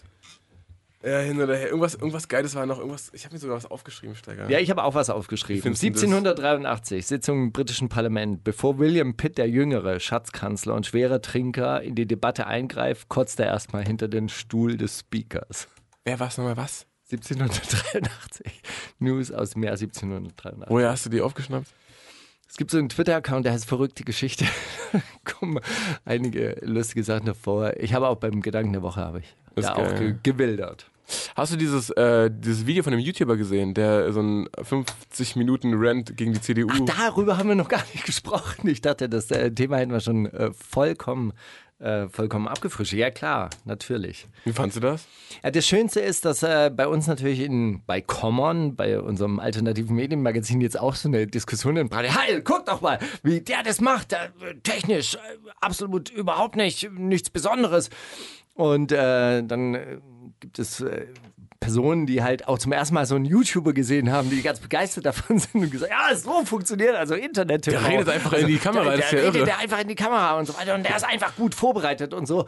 Ja, hin oder her. Irgendwas, irgendwas Geiles war noch. Irgendwas, ich habe mir sogar was aufgeschrieben, Steiger. Ja, ich habe auch was aufgeschrieben. findest du das? 1783, Sitzung im britischen Parlament. Bevor William Pitt, der Jüngere, Schatzkanzler und schwerer Trinker, in die Debatte eingreift, kotzt er erstmal hinter den Stuhl des Speakers. Wer war es nochmal was? 1783. News aus dem Jahr 1783. Woher hast du die aufgeschnappt? Es gibt so einen Twitter-Account, der heißt Verrückte Geschichte. Kommen einige lustige Sachen davor. Ich habe auch beim Gedanken der Woche habe ich Das da ist auch ge gewildert. Hast du dieses, äh, dieses Video von einem YouTuber gesehen, der so ein 50 Minuten Rant gegen die CDU. Ach, darüber haben wir noch gar nicht gesprochen. Ich dachte, das äh, Thema hätten wir schon äh, vollkommen äh, vollkommen abgefrischt. Ja, klar, natürlich. Wie fandst du das? Ja, das Schönste ist, dass äh, bei uns natürlich in, bei Common, bei unserem alternativen Medienmagazin jetzt auch so eine Diskussion in Brade. Heil, guck doch mal, wie der das macht. Der, äh, technisch äh, absolut überhaupt nicht, nichts Besonderes. Und dann gibt es Personen, die halt auch zum ersten Mal so einen YouTuber gesehen haben, die ganz begeistert davon sind und gesagt, ja, so funktioniert also Internet. Der redet einfach in die Kamera, der, das ist der ja redet irre. der einfach in die Kamera und so weiter und der ist einfach gut vorbereitet und so.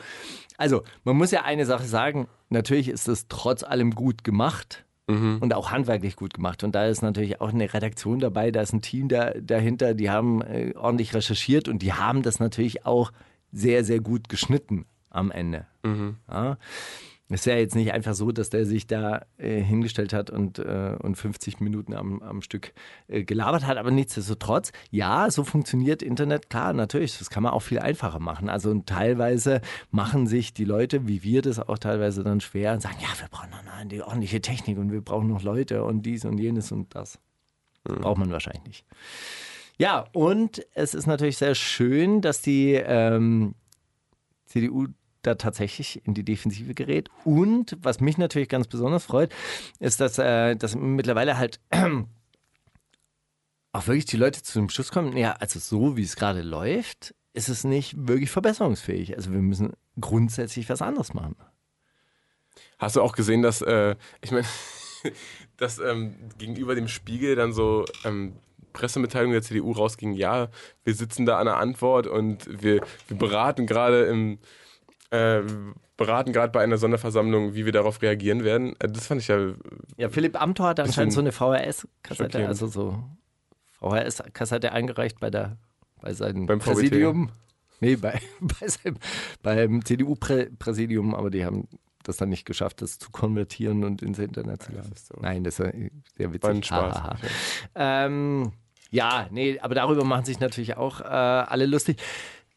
Also, man muss ja eine Sache sagen, natürlich ist es trotz allem gut gemacht. Und auch handwerklich gut gemacht. Und da ist natürlich auch eine Redaktion dabei, da ist ein Team da, dahinter, die haben äh, ordentlich recherchiert und die haben das natürlich auch sehr, sehr gut geschnitten am Ende. Ja. Es ist ja jetzt nicht einfach so, dass der sich da äh, hingestellt hat und, äh, und 50 Minuten am, am Stück äh, gelabert hat, aber nichtsdestotrotz, ja, so funktioniert Internet, klar, natürlich, das kann man auch viel einfacher machen. Also teilweise machen sich die Leute, wie wir das auch teilweise dann schwer und sagen, ja, wir brauchen noch eine, die ordentliche Technik und wir brauchen noch Leute und dies und jenes und das. Braucht man wahrscheinlich nicht. Ja, und es ist natürlich sehr schön, dass die ähm, CDU da tatsächlich in die Defensive gerät. Und was mich natürlich ganz besonders freut, ist, dass, äh, dass mittlerweile halt auch wirklich die Leute zu dem Schluss kommen, ja, also so wie es gerade läuft, ist es nicht wirklich verbesserungsfähig. Also wir müssen grundsätzlich was anderes machen. Hast du auch gesehen, dass, äh, ich meine, dass ähm, gegenüber dem Spiegel dann so ähm, Pressemitteilung der CDU rausging, ja, wir sitzen da an der Antwort und wir, wir beraten gerade im äh, beraten gerade bei einer Sonderversammlung, wie wir darauf reagieren werden. Äh, Das fand ich ja Ja, Philipp Amthor hat anscheinend so eine VHS-Kassette, also so VHS-Kassette eingereicht bei der bei seinem Beim VBT. Präsidium. Nee, bei, bei seinem, beim CDU-Präsidium, aber die haben das dann nicht geschafft, das zu konvertieren und ins Internet zu ist so. Nein, das ist ja sehr witzig. War Spaß. Ha, ha. Ähm, ja, nee, aber darüber machen sich natürlich auch äh, alle lustig.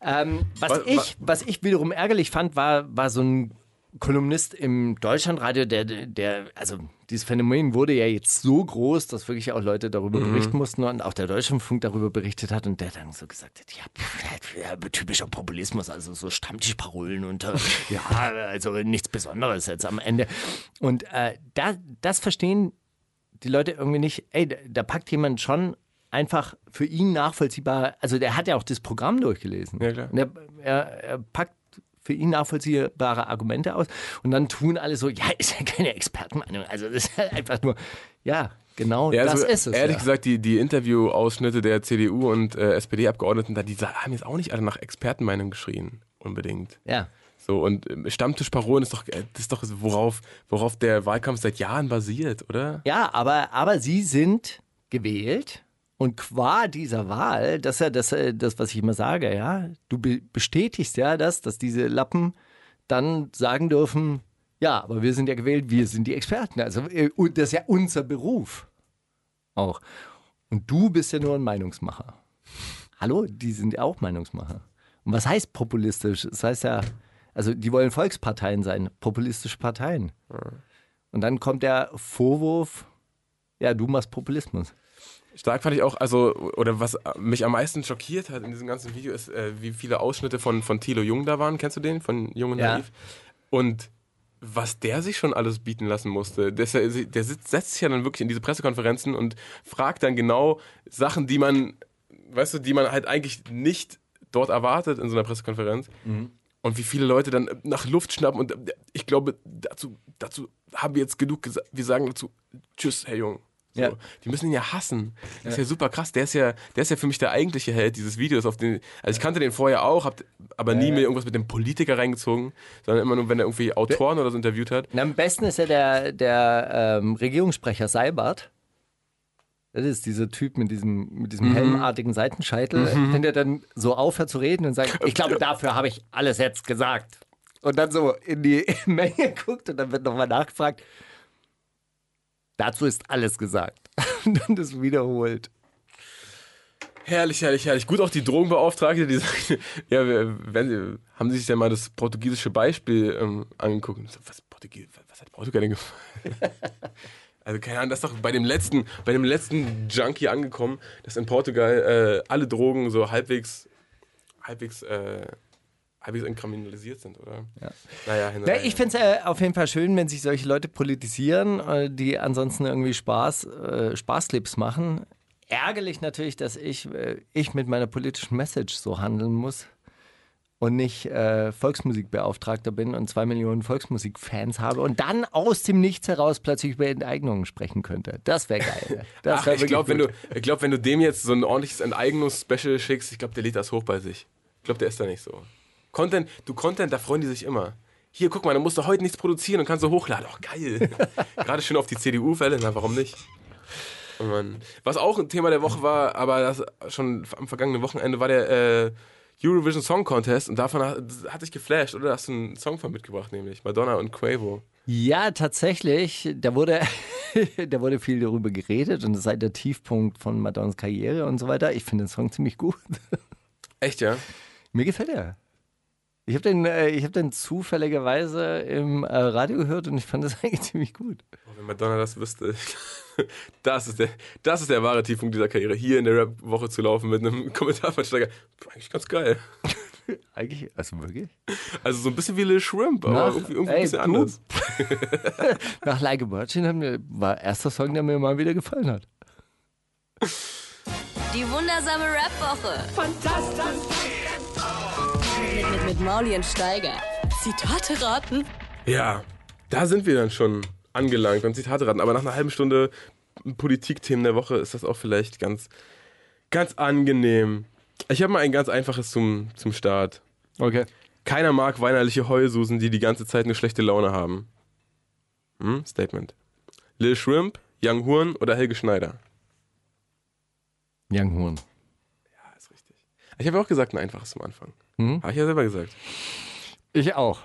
Ähm, was, Was- ich, was ich wiederum ärgerlich fand, war, war so ein Kolumnist im Deutschlandradio, der, der, also dieses Phänomen wurde ja jetzt so groß, dass wirklich auch Leute darüber Mhm. berichten mussten und auch der Deutschlandfunk darüber berichtet hat und der dann so gesagt hat, ja, pff, ja typischer Populismus, also so Stammtischparolen und äh, ja, also nichts Besonderes jetzt am Ende. Und äh, da, das verstehen die Leute irgendwie nicht, ey, da, da packt jemand schon einfach für ihn nachvollziehbar, also der hat ja auch das Programm durchgelesen. Ja, klar. Und er, er, er packt für ihn nachvollziehbare Argumente aus und dann tun alle so, ja, ist ja keine Expertenmeinung. Also das ist halt einfach nur, ja, genau Ja, das also, ist es. Ehrlich ja. gesagt, die, die Interviewausschnitte der CDU und äh, SPD-Abgeordneten, da, die haben jetzt auch nicht alle nach Expertenmeinung geschrien, unbedingt. Ja. So, und ähm, Stammtischparolen ist doch, äh, das ist doch worauf, worauf der Wahlkampf seit Jahren basiert, oder? Ja, aber, aber sie sind gewählt und qua dieser Wahl, das ist ja das, das was ich immer sage, ja, du be bestätigst ja das, dass diese Lappen dann sagen dürfen, ja, aber wir sind ja gewählt, wir sind die Experten. Also äh, das ist ja unser Beruf auch. Und du bist ja nur ein Meinungsmacher. Hallo, die sind ja auch Meinungsmacher. Und was heißt populistisch? Das heißt ja, also die wollen Volksparteien sein, populistische Parteien. Und dann kommt der Vorwurf, ja, du machst Populismus. Stark fand ich auch, also, oder was mich am meisten schockiert hat in diesem ganzen Video ist, äh, wie viele Ausschnitte von, von Thilo Jung da waren. Kennst du den? Von Jung und Ja. Naiv? Und was der sich schon alles bieten lassen musste. Der, der sitzt, setzt sich ja dann wirklich in diese Pressekonferenzen und fragt dann genau Sachen, die man, weißt du, die man halt eigentlich nicht dort erwartet in so einer Pressekonferenz. Und wie viele Leute dann nach Luft schnappen und äh, ich glaube, dazu, dazu haben wir jetzt genug gesagt. Wir sagen dazu, tschüss, Herr Jung. So. Ja. Die müssen ihn ja hassen. Das ist ja super krass. Der ist ja, der ist ja für mich der eigentliche Held dieses Videos. Auf den, also ich kannte den vorher auch, hab aber nie mir irgendwas mit dem Politiker reingezogen, sondern immer nur, wenn er irgendwie Autoren oder so interviewt hat. Und am besten ist ja der, der ähm, Regierungssprecher Seibert. Das ist dieser Typ mit diesem, mit diesem helmartigen Seitenscheitel, wenn der dann so aufhört zu reden und sagt, ich glaube, dafür habe ich alles jetzt gesagt. Und dann so in die Menge guckt und dann wird nochmal nachgefragt. Dazu ist alles gesagt. Und dann das wiederholt. Herrlich, herrlich, herrlich. Gut auch die Drogenbeauftragte, die sagt, ja, wenn haben Sie sich denn mal das portugiesische Beispiel ähm, angeguckt? So, was, was hat Portugal denn gemacht? Also keine Ahnung, das ist doch bei dem letzten, bei dem letzten Junkie angekommen, dass in Portugal äh, alle Drogen so halbwegs, halbwegs, äh, halbwegs entkriminalisiert sind, oder? Ja. Naja, hin her. ich finde es äh, auf jeden Fall schön, wenn sich solche Leute politisieren, äh, die ansonsten irgendwie Spaß, äh, Spaßclips machen. Ärgerlich natürlich, dass ich, äh, ich mit meiner politischen Message so handeln muss und nicht äh, Volksmusikbeauftragter bin und zwei Millionen Volksmusikfans habe und dann aus dem Nichts heraus plötzlich über Enteignungen sprechen könnte. Das wäre geil. Das Ach, wär ich glaube, wenn, du, ich glaub, wenn du dem jetzt so ein ordentliches Enteignungs-Special schickst, ich glaube, der lädt das hoch bei sich. Ich glaube, der ist da nicht so. Content, du Content, da freuen die sich immer. Hier, guck mal, da musst du heute nichts produzieren und kannst du hochladen. Oh, geil. Gerade schön auf die CDU-Fälle, na, warum nicht? Oh Mann. Was auch ein Thema der Woche war, aber das schon am vergangenen Wochenende war der äh, Eurovision Song Contest und davon hat, hat dich geflasht, oder? Hast du einen Song von mitgebracht, nämlich Madonna und Quavo. Ja, tatsächlich. Da wurde, da wurde viel darüber geredet und das sei der Tiefpunkt von Madonnas Karriere und so weiter. Ich finde den Song ziemlich gut. Echt, ja? Mir gefällt er. Ich habe den, äh, ich hab den zufälligerweise im äh, Radio gehört und ich fand das eigentlich ziemlich gut. Oh, wenn Madonna das wüsste. Das ist, der, das ist der wahre Tiefpunkt dieser Karriere. Hier in der Rap-Woche zu laufen mit einem Kommentarversteiger. Eigentlich ganz geil. Eigentlich, also wirklich? Also so ein bisschen wie Lil Shrimp, aber Nach- irgendwie, irgendwie ey, ein bisschen du- anders. Nach Like a Virgin war erster Song, der mir mal wieder gefallen hat. Die wundersame Rap-Woche. Fantastisch. Mit, mit, mit Mauli und Steiger. Zitate raten. Ja, da sind wir dann schon angelangt beim Zitate raten. Aber nach einer halben Stunde Politikthemen der Woche ist das auch vielleicht ganz, ganz angenehm. Ich habe mal ein ganz einfaches zum, zum Start. Okay. Keiner mag weinerliche Heulsusen, die die ganze Zeit eine schlechte Laune haben. Hm? Statement. Lil Shrimp, Young Horn oder Helge Schneider? Young Horn. Ja, ist richtig. Ich habe ja auch gesagt, ein einfaches zum Anfang. Hm? Habe ich ja selber gesagt. Ich auch.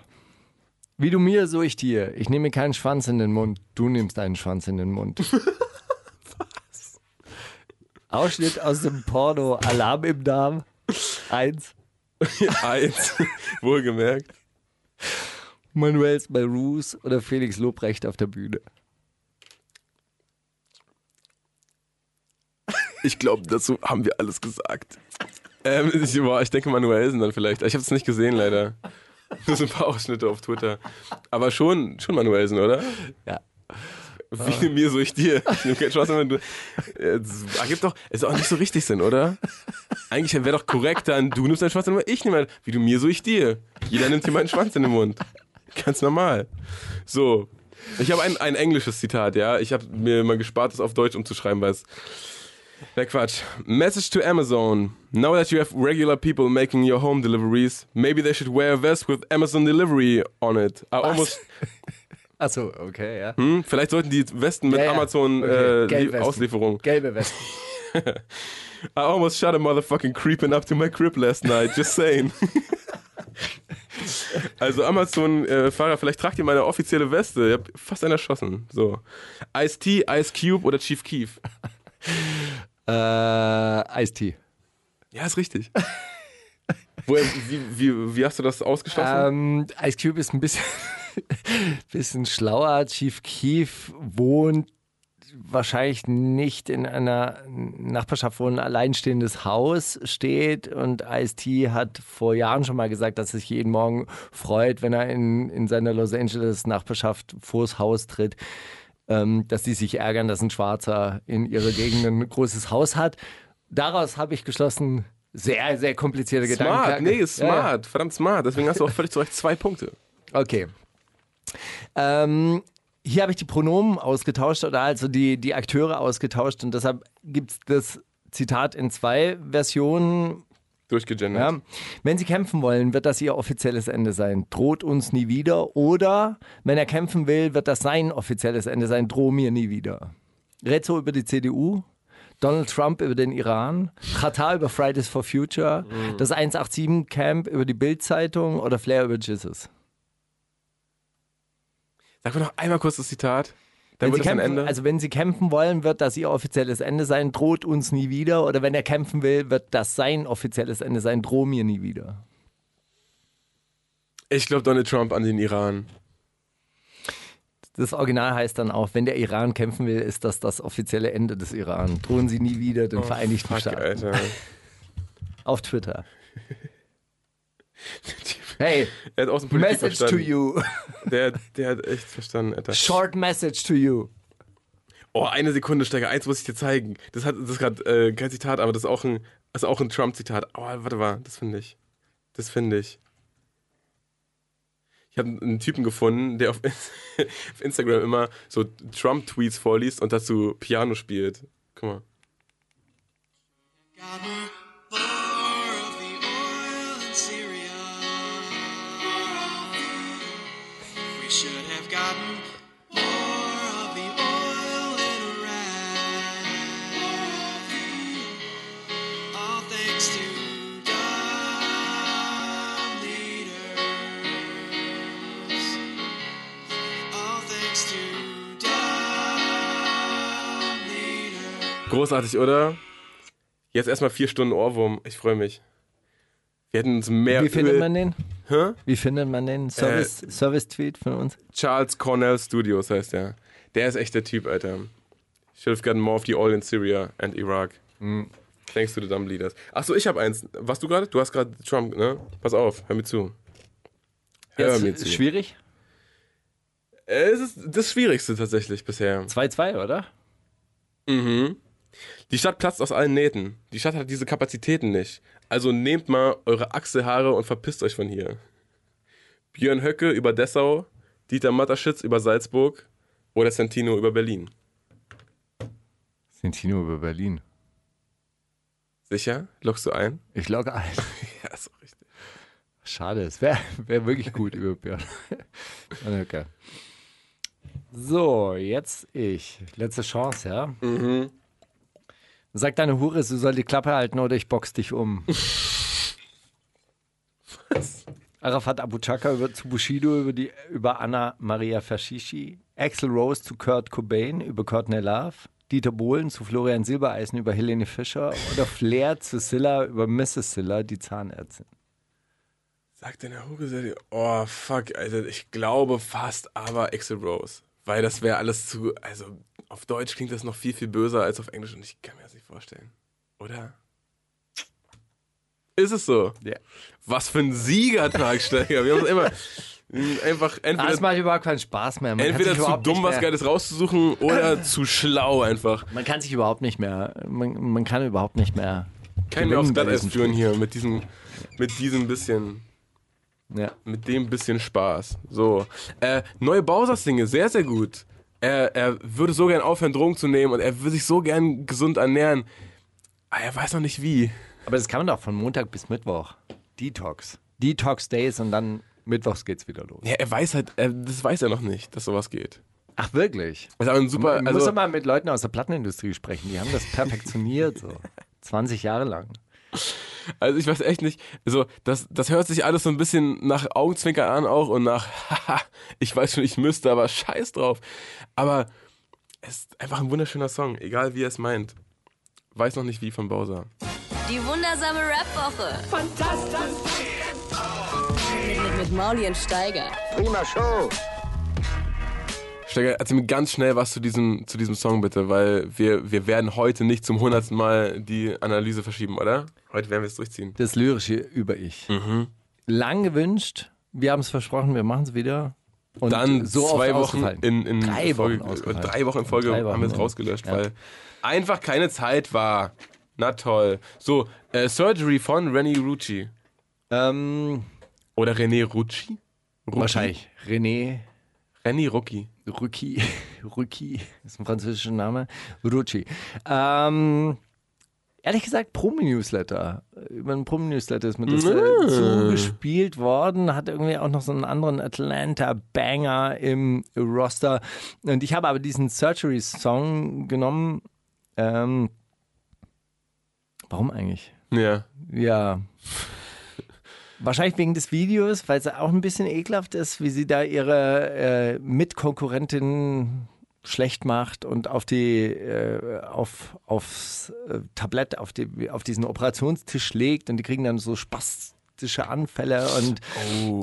Wie du mir, so ich dir. Ich nehme keinen Schwanz in den Mund. Du nimmst einen Schwanz in den Mund. Was? Ausschnitt aus dem Porno Alarm im Darm. Eins. Eins, wohlgemerkt. Manuels Malrus oder Felix Lobrecht auf der Bühne. Ich glaube, dazu haben wir alles gesagt. Ähm, ich, boah, ich denke Manuelsen dann vielleicht. Ich habe es nicht gesehen, leider. Nur so ein paar Ausschnitte auf Twitter. Aber schon, schon Manuelsen, oder? Ja. Wie mir, so ich dir. Ich nehme keinen Spaß, wenn du. Das ergibt doch, ist auch nicht so richtig Sinn, oder? Eigentlich wäre doch korrekt dann, du nimmst deinen Schwanz in den Mund, ich nehme einen. Wie du mir, so ich dir. Jeder nimmt hier meinen Schwanz in den Mund. Ganz normal. So. Ich habe ein, ein englisches Zitat, ja. Ich habe mir mal gespart, das auf Deutsch umzuschreiben, weil es. Na Quatsch. Message to Amazon. Now that you have regular people making your home deliveries, maybe they should wear a vest with Amazon Delivery on it. I almost, Achso, okay, ja. hm, vielleicht sollten die Westen mit Ja, ja. Amazon Okay. äh, Gelbwesten. Lie- Auslieferung. Gelbe Weste. I almost shot a motherfucking creeping up to my crib last night, just saying. also Amazon-Fahrer, vielleicht tragt ihr meine offizielle Weste. Ihr habt fast einen erschossen. So. Ice-T, Ice Cube oder Chief Keef? Äh, Ice-T. Ja, ist richtig. Woher, wie, wie, wie hast du das ausgeschlossen? Ähm, Ice Cube ist ein bisschen, bisschen schlauer. Chief Keef wohnt wahrscheinlich nicht in einer Nachbarschaft, wo ein alleinstehendes Haus steht. Und Ice-T hat vor Jahren schon mal gesagt, dass er sich jeden Morgen freut, wenn er in, in seiner Los Angeles Nachbarschaft vors Haus tritt. Ähm, dass die sich ärgern, dass ein Schwarzer in ihrer Gegend ein großes Haus hat. Daraus habe ich geschlossen, sehr, sehr komplizierte smart, Gedanken. nee, ist Ja, ja. smart, verdammt smart. Deswegen hast du auch völlig zu Recht zwei Punkte. Okay. Ähm, hier habe ich die Pronomen ausgetauscht oder also die, die Akteure ausgetauscht und deshalb gibt es das Zitat in zwei Versionen. Durchgegendert. Ja. Wenn Sie kämpfen wollen, wird das Ihr offizielles Ende sein. Droht uns nie wieder. Oder wenn er kämpfen will, wird das sein offizielles Ende sein. Droh mir nie wieder. Rezzo über die CDU. Donald Trump über den Iran, Qatar über Fridays for Future, das 187 Camp über die Bild-Zeitung oder Flair über Jesus. Sag mir noch einmal kurz das Zitat. Dann Wenn sie kämpfen. Also wenn sie kämpfen wollen, wird das ihr offizielles Ende sein, droht uns nie wieder. Oder wenn er kämpfen will, wird das sein offizielles Ende sein, droh mir nie wieder. ich glaube Donald Trump an den Iran. Das Original heißt dann auch, wenn der Iran kämpfen will, ist das das offizielle Ende des Iran. Drohen sie nie wieder den Vereinigten Oh, Fuck, Staaten. Alter. Auf Twitter. Hey, Er hat auch Politik message to verstanden. you. Der, der hat echt verstanden, Alter. Short message to you. Oh, eine Sekunde, Steiger, eins muss ich dir zeigen. Das, hat, das ist gerade äh, kein Zitat, aber das ist auch ein, das ist auch ein Trump-Zitat. Oh, warte mal, das finde ich. Das finde ich. Ich habe einen Typen gefunden, der auf, auf Instagram immer so Trump-Tweets vorliest und dazu Piano spielt. Guck mal. gotten should have gotten more of the oil in Iraq. All thanks to dumb leaders. All thanks to dumb leaders. Großartig, oder? Jetzt erstmal vier Stunden Ohrwurm. Ich freue mich. Wir hätten uns mehr Wie findet Öl- man den? Hä? Wie findet man den? Service, Service-Tweet von uns? Charles Cornell Studios heißt der. Der ist echt der Typ, Alter. Should have gotten more of the oil in Syria and Iraq. Thanks to the dumb leaders. Achso, ich habe eins. Was du gerade? Du hast gerade Trump, ne? Pass auf, hör mir zu. Hör mir Jetzt zu. schwierig? Äh, Es ist das Schwierigste tatsächlich bisher. 2-2, oder? Mhm. Die Stadt platzt aus allen Nähten. Die Stadt hat diese Kapazitäten nicht. Also nehmt mal eure Achselhaare und verpisst euch von hier. Björn Höcke über Dessau, Dieter Matterschitz über Salzburg oder Santino über Berlin. Sentino über Berlin. Sicher? Lockst du ein? Ich logge ein. Ja, ist so richtig. Schade, es wäre wär wirklich gut über Björn. okay. So, jetzt ich. Letzte Chance, ja? Mhm. Sag deine Hure, sie soll die Klappe halten oder ich box dich um. Arafat Abu Chaka über, zu Bushido über, die, über Anna Maria Fashishi. Axel Rose zu Kurt Cobain über Courtney Love. Dieter Bohlen zu Florian Silbereisen über Helene Fischer. Oder Flair zu Silla über Mrs. Silla, die Zahnärztin. Sagt denn der Huge, oh fuck, Alter, ich glaube fast aber Axel Rose. Weil das wäre alles zu, also auf Deutsch klingt das noch viel, viel böser als auf Englisch und ich kann mir das nicht vorstellen. Oder? Ist es so? Ja. Was für ein Siegertag, Steiger. Wir haben es immer einfach Ah, Das entweder, macht überhaupt keinen Spaß mehr. Man entweder zu dumm, was Geiles rauszusuchen oder zu schlau einfach. Man kann sich überhaupt nicht mehr, man, man kann überhaupt nicht mehr. Kein mehr aufs Glatteis führen hier mit diesem, mit diesem bisschen Ja. mit dem bisschen Spaß. So. Äh, neue Bowser-Single, sehr, sehr gut. Er, er würde so gern aufhören, Drogen zu nehmen und er würde sich so gern gesund ernähren. Aber er weiß noch nicht wie. Aber das kann man doch von Montag bis Mittwoch. Detox. Detox Days und dann Mittwochs geht's wieder los. Ja, er weiß halt, er, das weiß er noch nicht, dass sowas geht. Ach, wirklich? Das ist aber ein super, Man muss also, doch mal mit Leuten aus der Plattenindustrie sprechen. Die haben das perfektioniert, so. 20 Jahre lang. Also ich weiß echt nicht, also das, das hört sich alles so ein bisschen nach Augenzwinkern an auch und nach, haha, ich weiß schon, ich müsste, aber scheiß drauf. Aber es ist einfach ein wunderschöner Song, egal wie er es meint. Weiß noch nicht wie von Bowser. Die wundersame Rap-Woche. Fantastisch. Mit, mit, mit Mauli und Steiger. Steiger, erzähl mir ganz schnell was zu diesem, zu diesem Song bitte, weil wir, wir werden heute nicht zum hundertsten Mal die Analyse verschieben, oder? Heute werden wir es durchziehen. Das lyrische Über-Ich. Lang gewünscht. Wir haben es versprochen, wir machen es wieder. Und Dann so zwei Wochen in, in Drei Folge, Wochen ausgefallen. drei Wochen in Folge Wochen, haben wir es rausgelöscht, Ja. weil einfach keine Zeit war. Na toll. So, äh, Surgery von Renny Rucci. Ähm, Oder René Rucci? Rucci? wahrscheinlich. René Renny Rucci. Rucci. Rucci ist ein französischer Name. Rucci. Ähm, ehrlich gesagt, Promi-Newsletter. Über einen Promi-Newsletter ist mir das äh, zugespielt worden. Hat irgendwie auch noch so einen anderen Atlanta-Banger im Roster. Und ich habe aber diesen Surgery-Song genommen. Ähm, warum eigentlich? Ja. Ja. Wahrscheinlich wegen des Videos, weil es auch ein bisschen ekelhaft ist, wie sie da ihre äh, Mitkonkurrentin schlecht macht und auf die äh, auf, aufs äh, Tablett, auf, die, auf diesen Operationstisch legt und die kriegen dann so spastische Anfälle und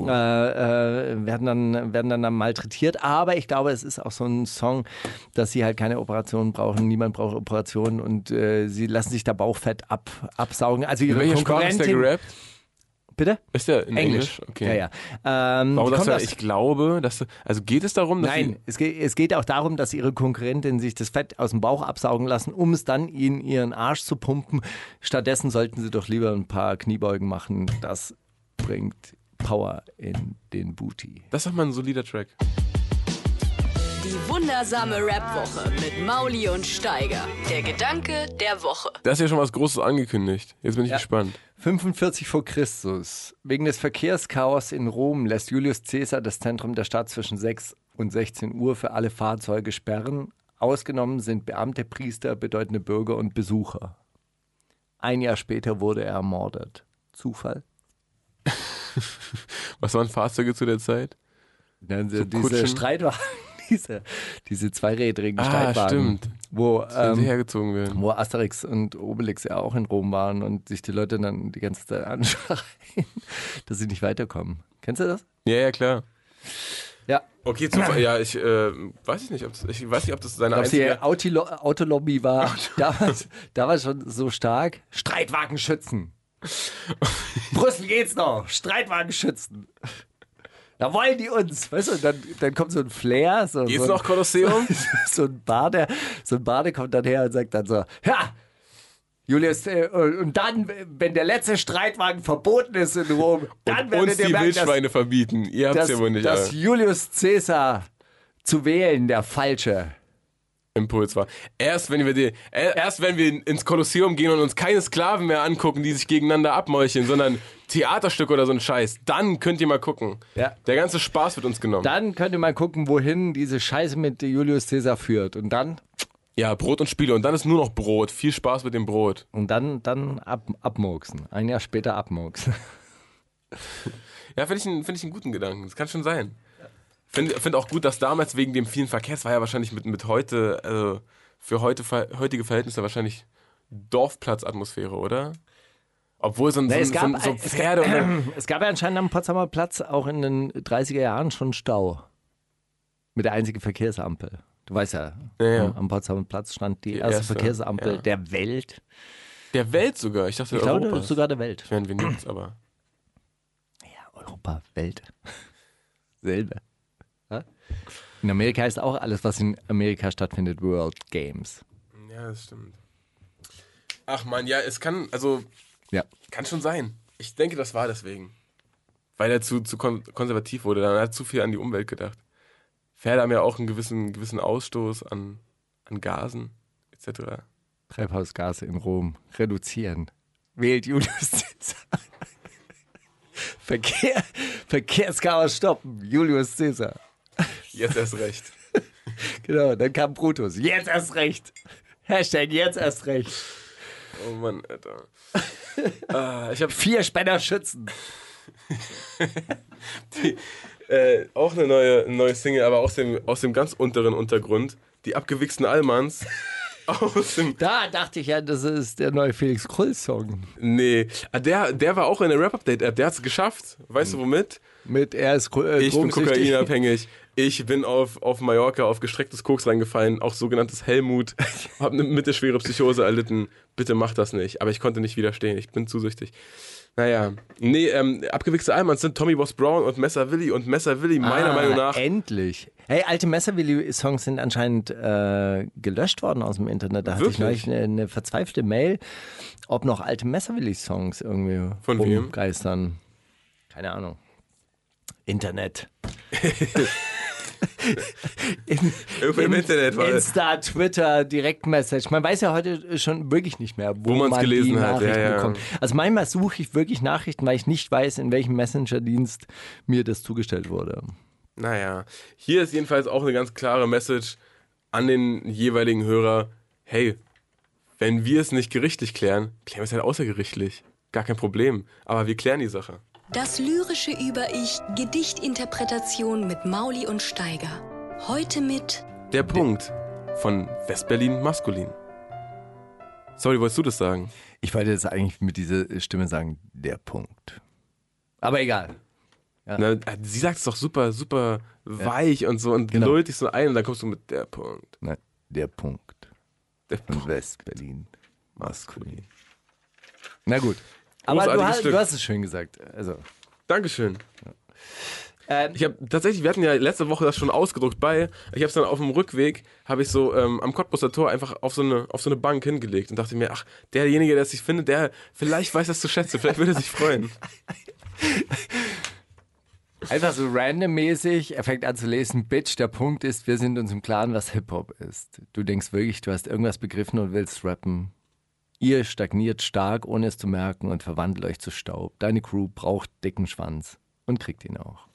äh, äh, werden, dann, werden dann, dann malträtiert. Aber ich glaube, es ist auch so ein Song, dass sie halt keine Operationen brauchen. Niemand braucht Operationen und äh, sie lassen sich da Bauchfett ab, absaugen. Also ihre welcher Sprache ist der Konkurrentin gerappt? Bitte? Ist der in Englisch? Okay. Ja, ja. Ähm, Warum sagst du, ich glaube, dass du, also geht es darum, dass Nein, es geht, es geht auch darum, dass ihre Konkurrentin sich das Fett aus dem Bauch absaugen lassen, um es dann in ihren Arsch zu pumpen. Stattdessen sollten sie doch lieber ein paar Kniebeugen machen. Das bringt Power in den Booty. das ist doch mal ein solider Track. Die wundersame Rap-Woche mit Mauli und Steiger. Der Gedanke der Woche. Da ist ja schon was Großes angekündigt. Jetzt bin ich gespannt. 45 vor Christus. Wegen des Verkehrschaos in Rom lässt Julius Caesar das Zentrum der Stadt zwischen 6 und 16 Uhr für alle Fahrzeuge sperren. Ausgenommen sind Beamte, Priester, bedeutende Bürger und Besucher. Ein Jahr später wurde er ermordet. Zufall? Was waren Fahrzeuge zu der Zeit? Ja, diese Kutschen? Streitwagen, diese, diese zweirädrigen Ah, Streitwagen, stimmt. wo, ähm, hergezogen werden. wo Asterix und Obelix ja auch in Rom waren und sich die Leute dann die ganze Zeit anschreien, dass sie nicht weiterkommen. Kennst du das? Ja, ja, klar. Ja. Okay, Zufall. Ja, ich äh, weiß ich nicht, ob das, ich weiß nicht, ob das seine die einzige. Autolo Autolobby war damals, damals schon so stark. Streitwagenschützen. Brüssel geht's noch. Streitwagenschützen. Da wollen die uns. Weißt du, und dann, dann kommt so ein Flair. So, Geht's so noch Kolosseum? so ein Bade, so ein Bade kommt dann her und sagt dann so, ja, Julius, äh, und dann, wenn der letzte Streitwagen verboten ist in Rom, dann werdet Uns ihr die merken, dass, Wildschweine verbieten. Ihr habt's dass, ja wohl nicht. dass. Julius Caesar zu wählen der Falsche. Impuls war. Erst wenn wir die, erst wenn wir ins Kolosseum gehen und uns keine Sklaven mehr angucken, die sich gegeneinander abmeucheln, sondern Theaterstück oder so ein Scheiß, dann könnt ihr mal gucken. Ja. Der ganze Spaß wird uns genommen. Dann könnt ihr mal gucken, wohin diese Scheiße mit Julius Caesar führt. Und dann, ja, Brot und Spiele und dann ist nur noch Brot. Viel Spaß mit dem Brot. und dann, dann ab, abmurksen. Ein Jahr später abmurksen. Ja, finde ich, einen- find ich einen guten Gedanken. Das kann schon sein. Finde find auch gut, dass damals wegen dem vielen Verkehr, es war ja wahrscheinlich mit, mit heute, also für heute, heutige Verhältnisse wahrscheinlich Dorfplatzatmosphäre, oder? Obwohl so ein, so, Nee, so, gab ein- so ein- es Pferde und Es gab ja anscheinend am Potsdamer Platz auch in den 30er Jahren schon Stau. Mit der einzigen Verkehrsampel. Du weißt ja, Ja, ja. Am, am Potsdamer Platz stand die, Die erste, erste, Verkehrsampel ja. der Welt. der Welt sogar. Ich dachte, Ich glaube, Europas. sogar der Welt. Meine, wir nichts, aber. Ja, Europa, Welt. Selbe. In Amerika ist auch alles, was in Amerika stattfindet, World Games. Ja, das stimmt. Ach man, ja, es kann, also, Ja. kann schon sein. Ich denke, das war deswegen. Weil er zu, zu kon konservativ wurde. Dann hat er zu viel an die Umwelt gedacht. Pferde haben ja auch einen gewissen, gewissen Ausstoß an, an Gasen, etc. Treibhausgase in Rom reduzieren. Wählt Julius Caesar. Verkehr, Verkehrschaos stoppen. Julius Caesar. Jetzt erst recht. Genau, dann kam Brutus. Jetzt erst recht. Hashtag jetzt erst recht. Oh Mann, Alter. ah, ich habe Vier Spänner schützen. äh, auch eine neue, eine neue Single, aber aus dem, aus dem ganz unteren Untergrund. Die abgewichsten Allmanns. aus dem Da dachte ich ja, das ist der neue Felix Krull-Song. Nee, ah, der, der war auch in der Rap-Update-App. Der hat es geschafft. Weißt du womit? Mit er ist äh, Ich bin kokainabhängig. Ich bin auf, auf Mallorca auf gestrecktes Koks reingefallen, auch sogenanntes Helmut. Hab eine mittelschwere Psychose erlitten. Bitte mach das nicht. Aber ich konnte nicht widerstehen. Ich bin zu süchtig. Naja. Nee, ähm, abgewichste Almans sind Tommy Boss Brown und Messer Willy. Und Messer Willy, meiner Ah, Meinung nach. Endlich. Hey, alte Messerwilli-Songs sind anscheinend äh, gelöscht worden aus dem Internet. Da hatte ich Wirklich? neulich eine, eine verzweifelte Mail, ob noch alte Messerwilli-Songs irgendwie Von wem? rumgeistern. Keine Ahnung. Internet. In, im Internet war. Insta, Twitter, Direktmessage. Man weiß ja heute schon wirklich nicht mehr, wo, Wo man gelesen die hat, ja, ja. bekommt. Also manchmal suche ich wirklich Nachrichten, weil ich nicht weiß, in welchem Messenger-Dienst mir das zugestellt wurde. Naja. Hier ist jedenfalls auch eine ganz klare Message an den jeweiligen Hörer. Hey, wenn wir es nicht gerichtlich klären, klären wir es halt außergerichtlich. Gar kein Problem. Aber wir klären die Sache. Das lyrische Über-Ich, Gedichtinterpretation mit Mauli und Steiger. Heute mit Der Punkt von Westberlin maskulin. Sorry, wolltest du das sagen? Ich wollte jetzt eigentlich mit dieser Stimme sagen, der Punkt. Aber egal. Na, sie sagt es doch super, super weich und so und Genau. lullt dich so ein und dann kommst du mit der Punkt. Nein, der Punkt. Der Von West-Berlin. Maskulin. Na gut. Aber du hast, Stück. du hast es schön gesagt. Also, Dankeschön. ähm, Ich habe tatsächlich, wir hatten ja letzte Woche das schon ausgedruckt bei. Ich habe es dann auf dem Rückweg, habe ich so ähm, am Cottbuser Tor einfach auf so, eine, auf so eine Bank hingelegt und dachte mir, ach, derjenige, der es sich findet, der vielleicht weiß das zu schätzen, vielleicht würde er sich freuen. einfach so randommäßig, er fängt an zu lesen, Bitch, der Punkt ist, wir sind uns im Klaren, was Hip-Hop ist. Du denkst wirklich, du hast irgendwas begriffen und willst rappen. Ihr stagniert stark, ohne es zu merken und verwandelt euch zu Staub. Deine Crew braucht dicken Schwanz und kriegt ihn auch.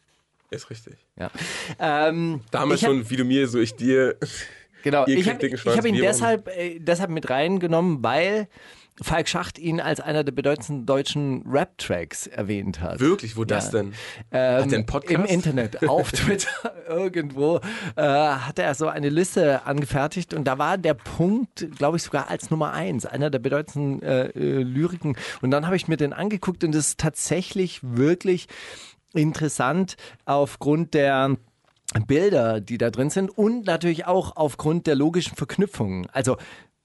Ist richtig. Ja. Ähm, Damals hab- schon, wie du mir, so ich dir. Genau, Ihr ich kriegt habe hab ihn deshalb, äh, deshalb mit reingenommen, weil Falk Schacht ihn als einer der bedeutendsten deutschen Rap-Tracks erwähnt hat. Wirklich, wo das Ja. denn? Ähm, Hat einen Podcast? Im Internet, auf Twitter, irgendwo, äh, hat er so eine Liste angefertigt und da war der Punkt, glaube ich, sogar als Nummer eins, einer der bedeutendsten äh, äh, Lyriken. Und dann habe ich mir den angeguckt und es ist tatsächlich wirklich interessant aufgrund der Bilder, die da drin sind und natürlich auch aufgrund der logischen Verknüpfungen. Also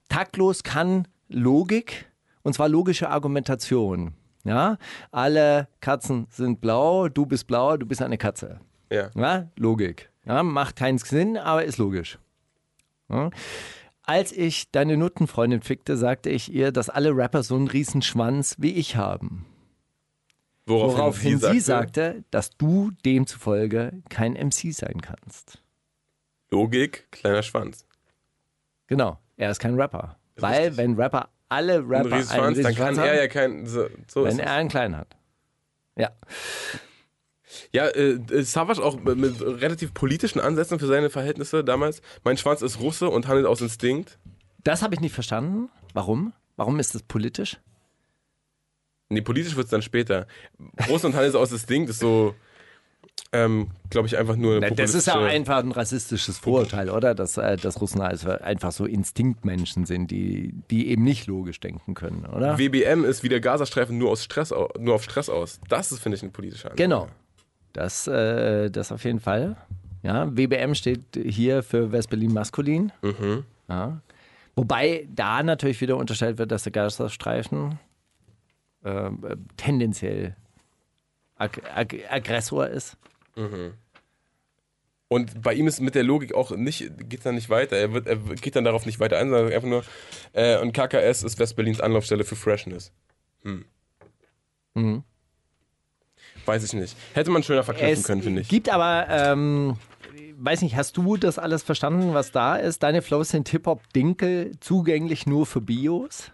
taktlos kann Logik und zwar logische Argumentation. Ja, alle Katzen sind blau, du bist blau, du bist eine Katze. Ja. Ja, Logik. Ja, macht keinen Sinn, aber ist logisch. Ja. Als ich deine Nuttenfreundin fickte, sagte ich ihr, dass alle Rapper so einen riesen Schwanz wie ich haben. Woraufhin, Woraufhin sie sagte, dass du demzufolge kein MC sein kannst. Logik, kleiner Schwanz. Genau, er ist kein Rapper. Weil, Richtig. wenn Rapper alle Rapper einen Riesenschwanz, dann kann Schwanz er haben, ja kein. So, so wenn er einen kleinen hat. Ja. Ja, äh, äh, Savage auch mit- mit relativ politischen Ansätzen für seine Verhältnisse damals. Mein Schwanz ist Russe und handelt aus Instinkt. Das habe ich nicht verstanden. Warum? Warum ist das politisch? Nee, politisch wird es dann später. Russe und handelt aus Instinkt ist so, ähm, glaube ich, einfach nur. Na, das ist ja einfach ein rassistisches Vorurteil, oder? Dass, äh, dass Russen als einfach so Instinktmenschen sind, die, die eben nicht logisch denken können, oder? WBM ist wie der Gazastreifen nur, aus Stress, nur auf Stress aus. Das ist, finde ich, ein politischer Ansatz. Genau. Das, äh, das auf jeden Fall. Ja, WBM steht hier für West-Berlin maskulin. Mhm. Ja. Wobei da natürlich wieder unterstellt wird, dass der Gazastreifen äh, tendenziell ag ag Aggressor ist. Und bei ihm ist mit der Logik auch nicht, geht dann nicht weiter. Er, wird, er geht dann darauf nicht weiter ein, sondern einfach nur, äh, und KKS ist Westberlins Anlaufstelle für Freshness. Hm. Mhm. Weiß ich nicht. Hätte man schöner verknüpfen können, finde ich. gibt aber, ähm, weiß nicht, hast du das alles verstanden, was da ist? Deine Flows sind Hip-Hop-Dinkel, zugänglich nur für Bios?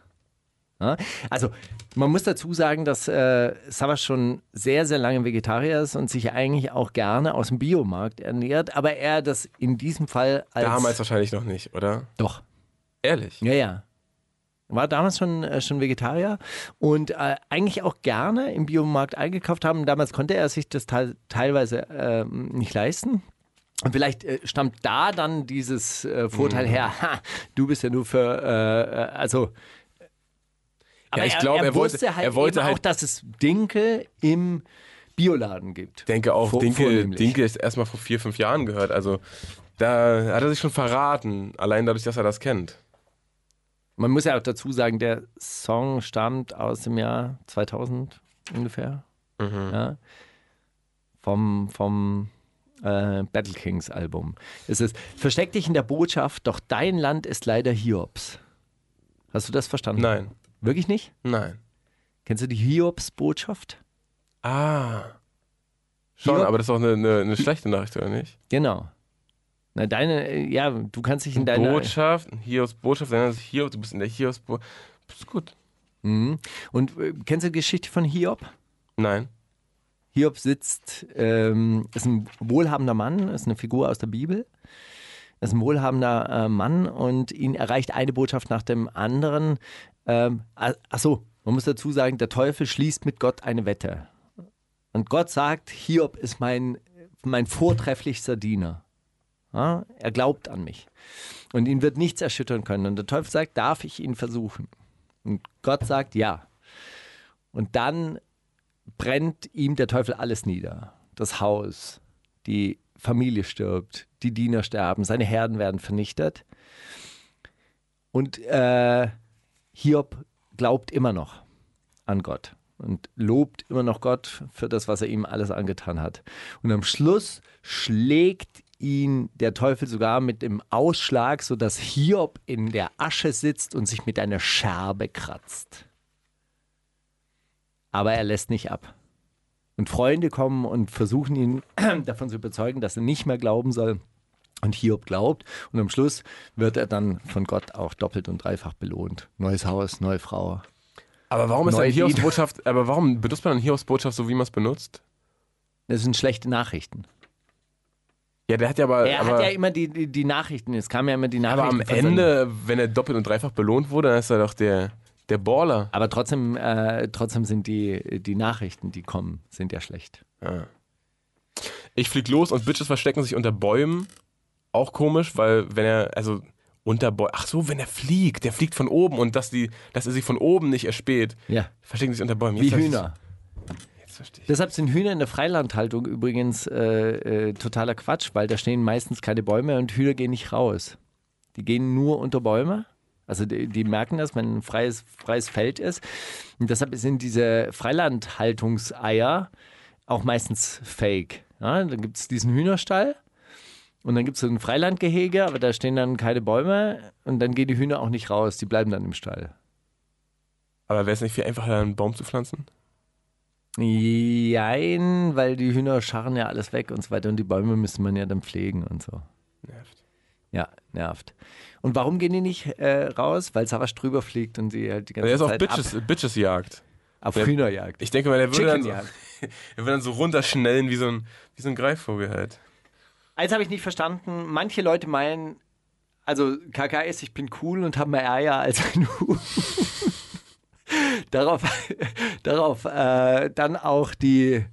Also, man muss dazu sagen, dass äh, Savas schon sehr, sehr lange Vegetarier ist und sich eigentlich auch gerne aus dem Biomarkt ernährt, aber er das in diesem Fall als... Damals wahrscheinlich noch nicht, oder? Doch. Ehrlich? Ja, ja. War damals schon, äh, schon Vegetarier und äh, eigentlich auch gerne im Biomarkt eingekauft haben. Damals konnte er sich das teil teilweise ähm, nicht leisten. Und vielleicht äh, stammt da dann dieses äh, Vorteil her, ha, du bist ja nur für, äh, äh, also. Aber ich glaube, er, er wollte- wusste halt er wollte eben auch, halt- dass es Dinkel im Bioladen gibt. Ich denke auch, Vor- Dinkel. Dinkel ist erst mal vor vier, fünf Jahren gehört. Also da hat er sich schon verraten, allein dadurch, dass er das kennt. Man muss ja auch dazu sagen, der Song stammt aus dem Jahr 2000 ungefähr. Ja. Vom, vom äh, Battle Kings Album. Es ist, versteck dich in der Botschaft, doch dein Land ist leider Hiobs. Hast du das verstanden? Nein, Wirklich nicht? nein. Kennst du die Hiobs-Botschaft? Ah. Schon, Hiob- aber das ist auch eine, eine, eine schlechte Nachricht, oder nicht? Genau. Na, deine, ja, du kannst dich in deiner. Botschaft, Hiobs Botschaft, dann ist Hiob, du bist in der Hiobs Botschaft. Ist gut. Mhm. Und äh, kennst du die Geschichte von Hiob? Nein. Hiob sitzt, ähm, ist ein wohlhabender Mann, ist eine Figur aus der Bibel, ist ein wohlhabender äh, Mann und ihn erreicht eine Botschaft nach dem anderen. Ähm, ach ach so, man muss dazu sagen, der Teufel schließt mit Gott eine Wette. Und Gott sagt, Hiob ist mein, mein vortrefflichster Diener. Ja, er glaubt an mich. Und ihn wird nichts erschüttern können. Und der Teufel sagt, darf ich ihn versuchen? Und Gott sagt, ja. Und dann brennt ihm der Teufel alles nieder. Das Haus, die Familie stirbt, die Diener sterben, seine Herden werden vernichtet. Und äh, Hiob glaubt immer noch an Gott. und lobt immer noch Gott für das, was er ihm alles angetan hat. Und am Schluss schlägt ihn der Teufel sogar mit dem Ausschlag, sodass Hiob in der Asche sitzt und sich mit einer Scherbe kratzt. Aber er lässt nicht ab. Und Freunde kommen und versuchen ihn davon zu überzeugen, dass er nicht mehr glauben soll. Und Hiob glaubt. Und am Schluss wird er dann von Gott auch doppelt und dreifach belohnt. Neues Haus, neue Frau. Aber warum ist Lieder. Hiobsbotschaft, aber warum benutzt man eine Hiobsbotschaft so, wie man es benutzt? Das sind schlechte Nachrichten. Ja, der hat ja aber, Er aber, hat ja immer die, die, die Nachrichten. Es kamen ja immer die Nachrichten. aber am Ende, wenn er doppelt und dreifach belohnt wurde, dann ist er doch der, der Baller. Aber trotzdem, äh, trotzdem sind die, die Nachrichten, die kommen, sind ja schlecht. Ich flieg los und Bitches verstecken sich unter Bäumen. Auch komisch, weil wenn er, also unter Bäumen, ach so, wenn er fliegt, der fliegt von oben und dass, die, dass er sich von oben nicht erspäht, Ja. verstecken sich unter Bäumen. Wie Jetzt ich's- Hühner. Deshalb sind Hühner in der Freilandhaltung übrigens äh, äh, totaler Quatsch, weil da stehen meistens keine Bäume und Hühner gehen nicht raus. Die gehen nur unter Bäume. Also die, die merken das, wenn ein freies, freies Feld ist. Und deshalb sind diese Freilandhaltungseier auch meistens fake. Ja, dann gibt es diesen Hühnerstall und dann gibt es so ein Freilandgehege, aber da stehen dann keine Bäume und dann gehen die Hühner auch nicht raus, die bleiben dann im Stall. Aber wäre es nicht viel einfacher, einen Baum zu pflanzen? Jein, weil die Hühner scharren ja alles weg und so weiter und die Bäume müsste man ja dann pflegen und so. Nervt. Ja, nervt. Und warum gehen die nicht äh, raus? Weil Savasch drüber fliegt und sie halt die ganze Er ist auf Zeit Bitches, Bitches Jagd. ab, auf Der- Hühnerjagd. Ich denke mal, der würde, dann so, Chickenjagd. er würde dann so runterschnellen wie so ein, wie so ein Greifvogel halt. Eins habe ich nicht verstanden. Manche Leute meinen, also KKS, ich bin cool und habe mehr Eier als ein Huhn. darauf darauf äh, dann auch die,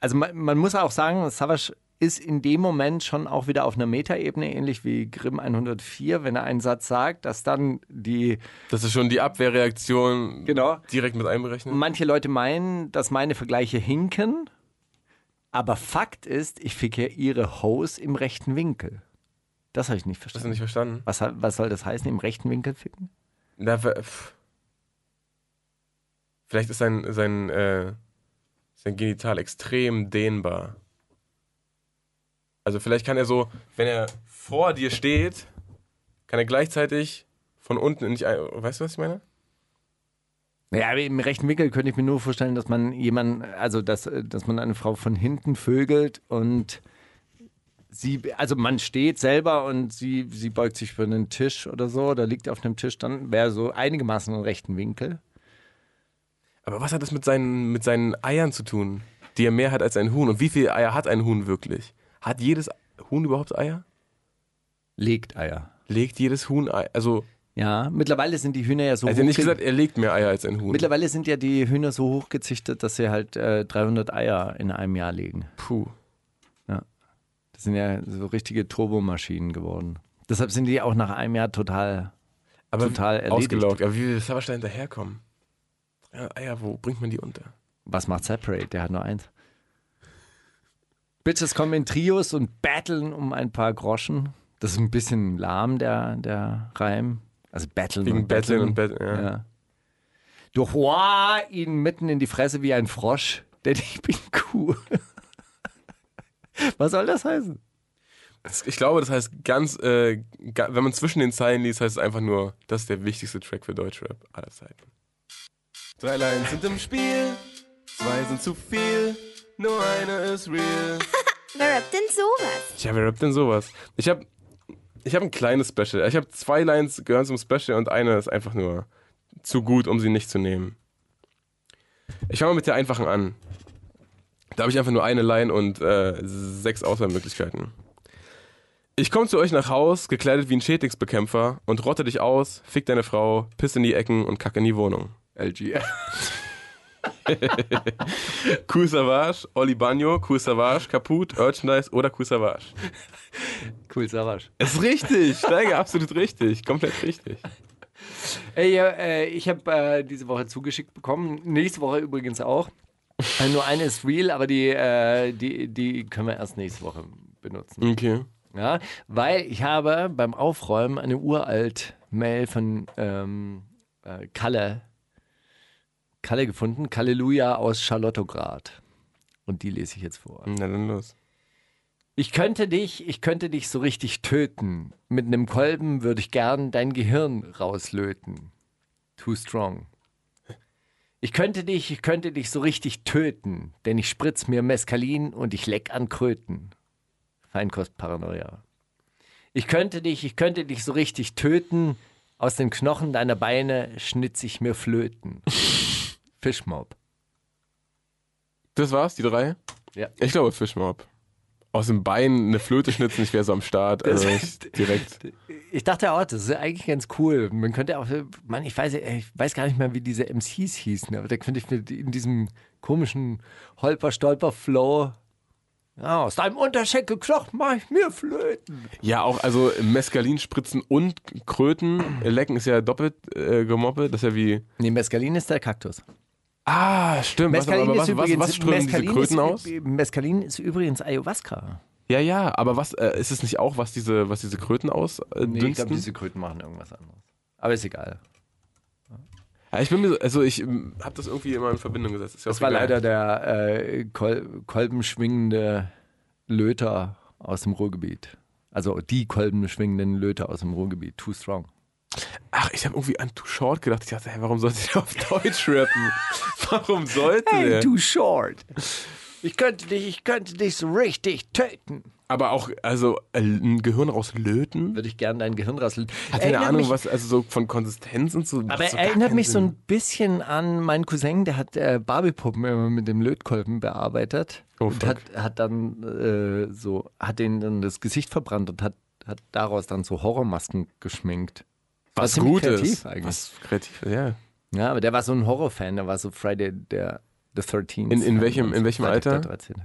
also man, man muss auch sagen, Savasch ist in dem Moment schon auch wieder auf einer Metaebene, ähnlich wie Grimm 104, wenn er einen Satz sagt, dass dann die, Das ist schon die Abwehrreaktion Genau. direkt mit einberechnet. manche Leute meinen, dass meine Vergleiche hinken, aber Fakt ist, ich ficke ihre Hose im rechten Winkel. Das habe ich nicht Hast du verstanden. nicht verstanden? Was, was soll das heißen, im rechten Winkel ficken? Na. Vielleicht ist sein, sein, äh, sein Genital extrem dehnbar. Also vielleicht kann er so, wenn er vor dir steht, kann er gleichzeitig von unten nicht ein. Weißt du, was ich meine? Ja, im rechten Winkel könnte ich mir nur vorstellen, dass man jemanden, also dass, dass man eine Frau von hinten vögelt und sie, also man steht selber und sie, sie beugt sich für einen Tisch oder so, oder liegt auf einem Tisch, dann wäre so einigermaßen im rechten Winkel. Aber was hat das mit seinen, mit seinen Eiern zu tun, die er mehr hat als ein Huhn? Und wie viele Eier hat ein Huhn wirklich? Hat jedes Huhn überhaupt Eier? Legt Eier. Legt jedes Huhn Eier? Also, Ja, mittlerweile sind die Hühner ja so ja nicht gesagt, er legt mehr Eier als ein Huhn. Mittlerweile sind ja die Hühner so hochgezüchtet, dass sie halt äh, 300 Eier in einem Jahr legen. Puh. Das sind ja so richtige Turbomaschinen geworden. Deshalb sind die auch nach einem Jahr total Aber Total erledigt. ausgelaugt. Aber wie will Savage da hinterherkommen? Ja, Eier, wo bringt man die unter? Was macht Separate? Der hat nur eins. Bitches kommen in Trios und battlen um ein paar Groschen. Das ist ein bisschen lahm, der, der Reim. Also battlen Wegen und Betteln und battlen. Betteln, ja. Ja. Du hoa ihn mitten in die Fresse wie ein Frosch, denn ich bin cool. Was soll das heißen? Ich glaube, das heißt ganz, äh, wenn man zwischen den Zeilen liest, heißt es einfach nur, das ist der wichtigste Track für Deutschrap aller Zeiten. Drei Lines sind im Spiel, zwei sind zu viel, nur eine ist real. Wer rappt denn sowas? Tja, wer rappt denn sowas? Ich habe ich hab ein kleines Special. Ich habe zwei Lines gehören zum Special und eine ist einfach nur zu gut, um sie nicht zu nehmen. Ich fange mal mit der einfachen an. Da habe ich einfach nur eine Line und äh, sechs Auswahlmöglichkeiten. Ich komme zu euch nach Haus, gekleidet wie ein Schädlingsbekämpfer und rotte dich aus, fick deine Frau, piss in die Ecken und kack in die Wohnung. LG. Cool Savage, Oli Bagno, Cool Savage, Kaput, Urchandise oder Cool Savage. Cool, Savasch. Ist richtig, Steiger, absolut richtig, komplett richtig. Ey, äh, ich habe äh, diese Woche zugeschickt bekommen. Nächste Woche übrigens auch. Äh, nur eine ist real, aber die, äh, die, die können wir erst nächste Woche benutzen. Okay. Ja, weil ich habe beim Aufräumen eine uralt Mail von ähm, äh, Kalle, Kalle gefunden. Kalleluja aus Charlottograd. Und die lese ich jetzt vor. Na dann los. Ich könnte dich, ich könnte dich so richtig töten. Mit einem Kolben würde ich gern dein Gehirn rauslöten. Too strong. Ich könnte dich, ich könnte dich so richtig töten, denn ich spritz mir Mescalin und ich leck an Kröten. Feinkostparanoia. Ich könnte dich, ich könnte dich so richtig töten, aus den Knochen deiner Beine schnitz ich mir Flöten. Fischmob. Das war's, die drei? Ja. Ich glaube Fischmob. Aus dem Bein eine Flöte schnitzen, ich wäre so am Start. Also ich, direkt. Ich dachte auch, das ist eigentlich ganz cool. Man könnte auch, Mann, ich weiß, ich weiß gar nicht mehr, wie diese MCs hießen, aber da könnte ich mir in diesem komischen Holper-Stolper-Flow, ja, aus deinem Unterschenkel Knochen mach ich mir Flöten. Ja, auch, also Mescalin spritzen und Kröten lecken ist ja doppelt äh, gemoppelt. Das ist ja wie. Nee, Mescalin ist der Kaktus. Ah, stimmt. Was, aber was, was, was strömen diese Mescalin Kröten ist, aus? Mescalin ist übrigens Ayahuasca. Ja, ja, aber was äh, ist es nicht auch, was diese, was diese Kröten aus äh, Nee, ich glaube, diese Kröten machen irgendwas anderes. Aber ist egal. ja, ich bin mir, so- also ich habe das irgendwie immer in Verbindung gesetzt. Ist ja Das war egal. leider der äh, Kol kolbenschwingende Löter aus dem Ruhrgebiet. Also die kolbenschwingenden Löter aus dem Ruhrgebiet. Too strong. Ach, ich habe irgendwie an Too Short gedacht. Ich dachte, hey, warum sollte der auf Deutsch rappen? warum sollte der? too short. Ich könnte dich, ich könnte dich so richtig töten. Aber auch, also äh, ein Gehirn rauslöten? Würde ich gerne dein Gehirn rasseln. Hat keine Ahnung, was, also so von Konsistenz und so. Aber so er erinnert mich so Sinn. ein bisschen an meinen Cousin, der hat äh, Barbiepuppen immer mit dem Lötkolben bearbeitet. Oh, und hat, hat dann äh, so, hat denen dann das Gesicht verbrannt und hat, hat daraus dann so Horrormasken geschminkt. Was Gutes. kreativ eigentlich. Was kreativ, ja. Ja, aber der war so ein Horrorfan, der war so Friday der the 13th. In- in welchem- in welchem Freitag Alter? Der 13.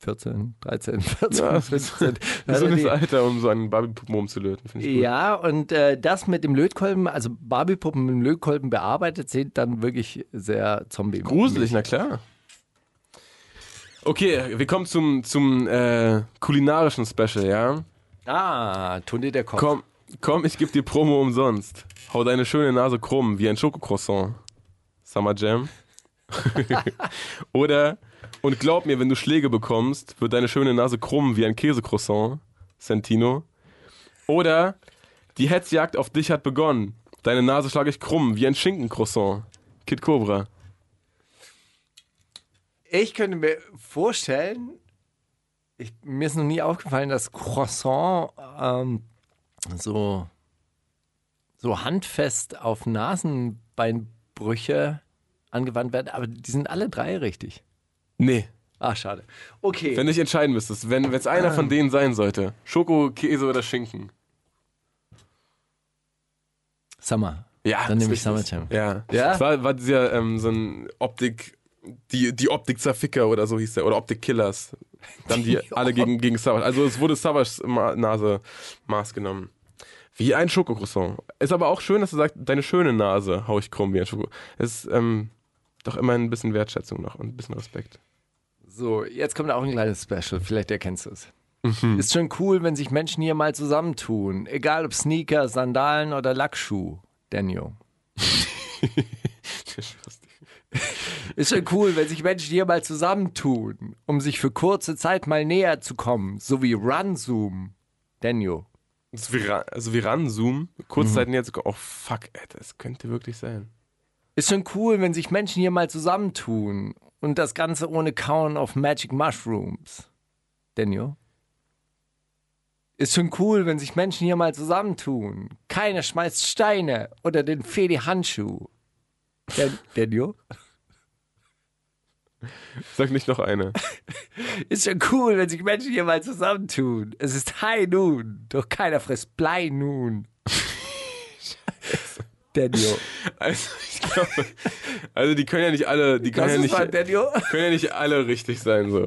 14, 13, 14, Ja, 15. So Also ein die- Alter, um so einen Barbie-Puppen umzulöten, finde ich gut. ja, und äh, das mit dem Lötkolben, also Barbiepuppen mit dem Lötkolben bearbeitet, sieht dann wirklich sehr zombie Gruselig, na klar. Okay, wir kommen zum, zum äh, kulinarischen Special, ja? Ah, Tunde der Kopf. Komm, komm, ich geb dir Promo umsonst. Hau deine schöne Nase krumm wie ein Schokocroissant. Summer Jam. Oder, und glaub mir, wenn du Schläge bekommst, wird deine schöne Nase krumm wie ein Käsecroissant. Sentino. Oder, die Hetzjagd auf dich hat begonnen. Deine Nase schlage ich krumm wie ein Schinkencroissant. Kid Cobra. Ich könnte mir vorstellen, ich, mir ist noch nie aufgefallen, dass Croissant ähm, so, so handfest auf Nasenbeinbrüche angewandt werden, aber die sind alle drei richtig. Nee. Ach, schade. Okay. Wenn du dich entscheiden müsstest, wenn es einer von denen sein sollte. Schoko, Käse oder Schinken. Summer. Ja, Dann nehme ich Summer. Jam. Ja. Ja? Es war, war dieser ähm, so ein Optik, die, die Optik-Zerficker oder so hieß der, oder Optik-Killers. Dann die, alle gegen, gegen Savage. Also es wurde Savage Nase Maß genommen. Wie ein Schokocroissant. Ist aber auch schön, dass du sagst, deine schöne Nase hau ich krumm wie ein Schoko. Es ist ähm, doch immer ein bisschen Wertschätzung noch und ein bisschen Respekt. So, jetzt kommt auch ein kleines Special. Vielleicht erkennst du es. Mhm. Ist schon cool, wenn sich Menschen hier mal zusammentun. Egal ob Sneaker, Sandalen oder Lackschuh. Daniel. Ist schon cool, wenn sich Menschen hier mal zusammentun, um sich für kurze Zeit mal näher zu kommen. So wie Run-Zoom. Daniel. Das Ra- also wie ranzoomen, Kurzzeiten jetzt, oh fuck, ey, das könnte wirklich sein. Ist schon cool, wenn sich Menschen hier mal zusammentun. Und das Ganze ohne Kauen auf Magic Mushrooms. Daniel? Ist schon cool, wenn sich Menschen hier mal zusammentun. Keiner schmeißt Steine oder den Fedi-Handschuh. Dan Daniel? Sag nicht noch eine. Ist schon cool, wenn sich Menschen hier mal zusammentun. Es ist High Noon, doch keiner frisst Blei nun. Daniel. Also, ich glaube, also die können ja nicht alle, die können Das ja nicht, können ja nicht alle richtig sein, so.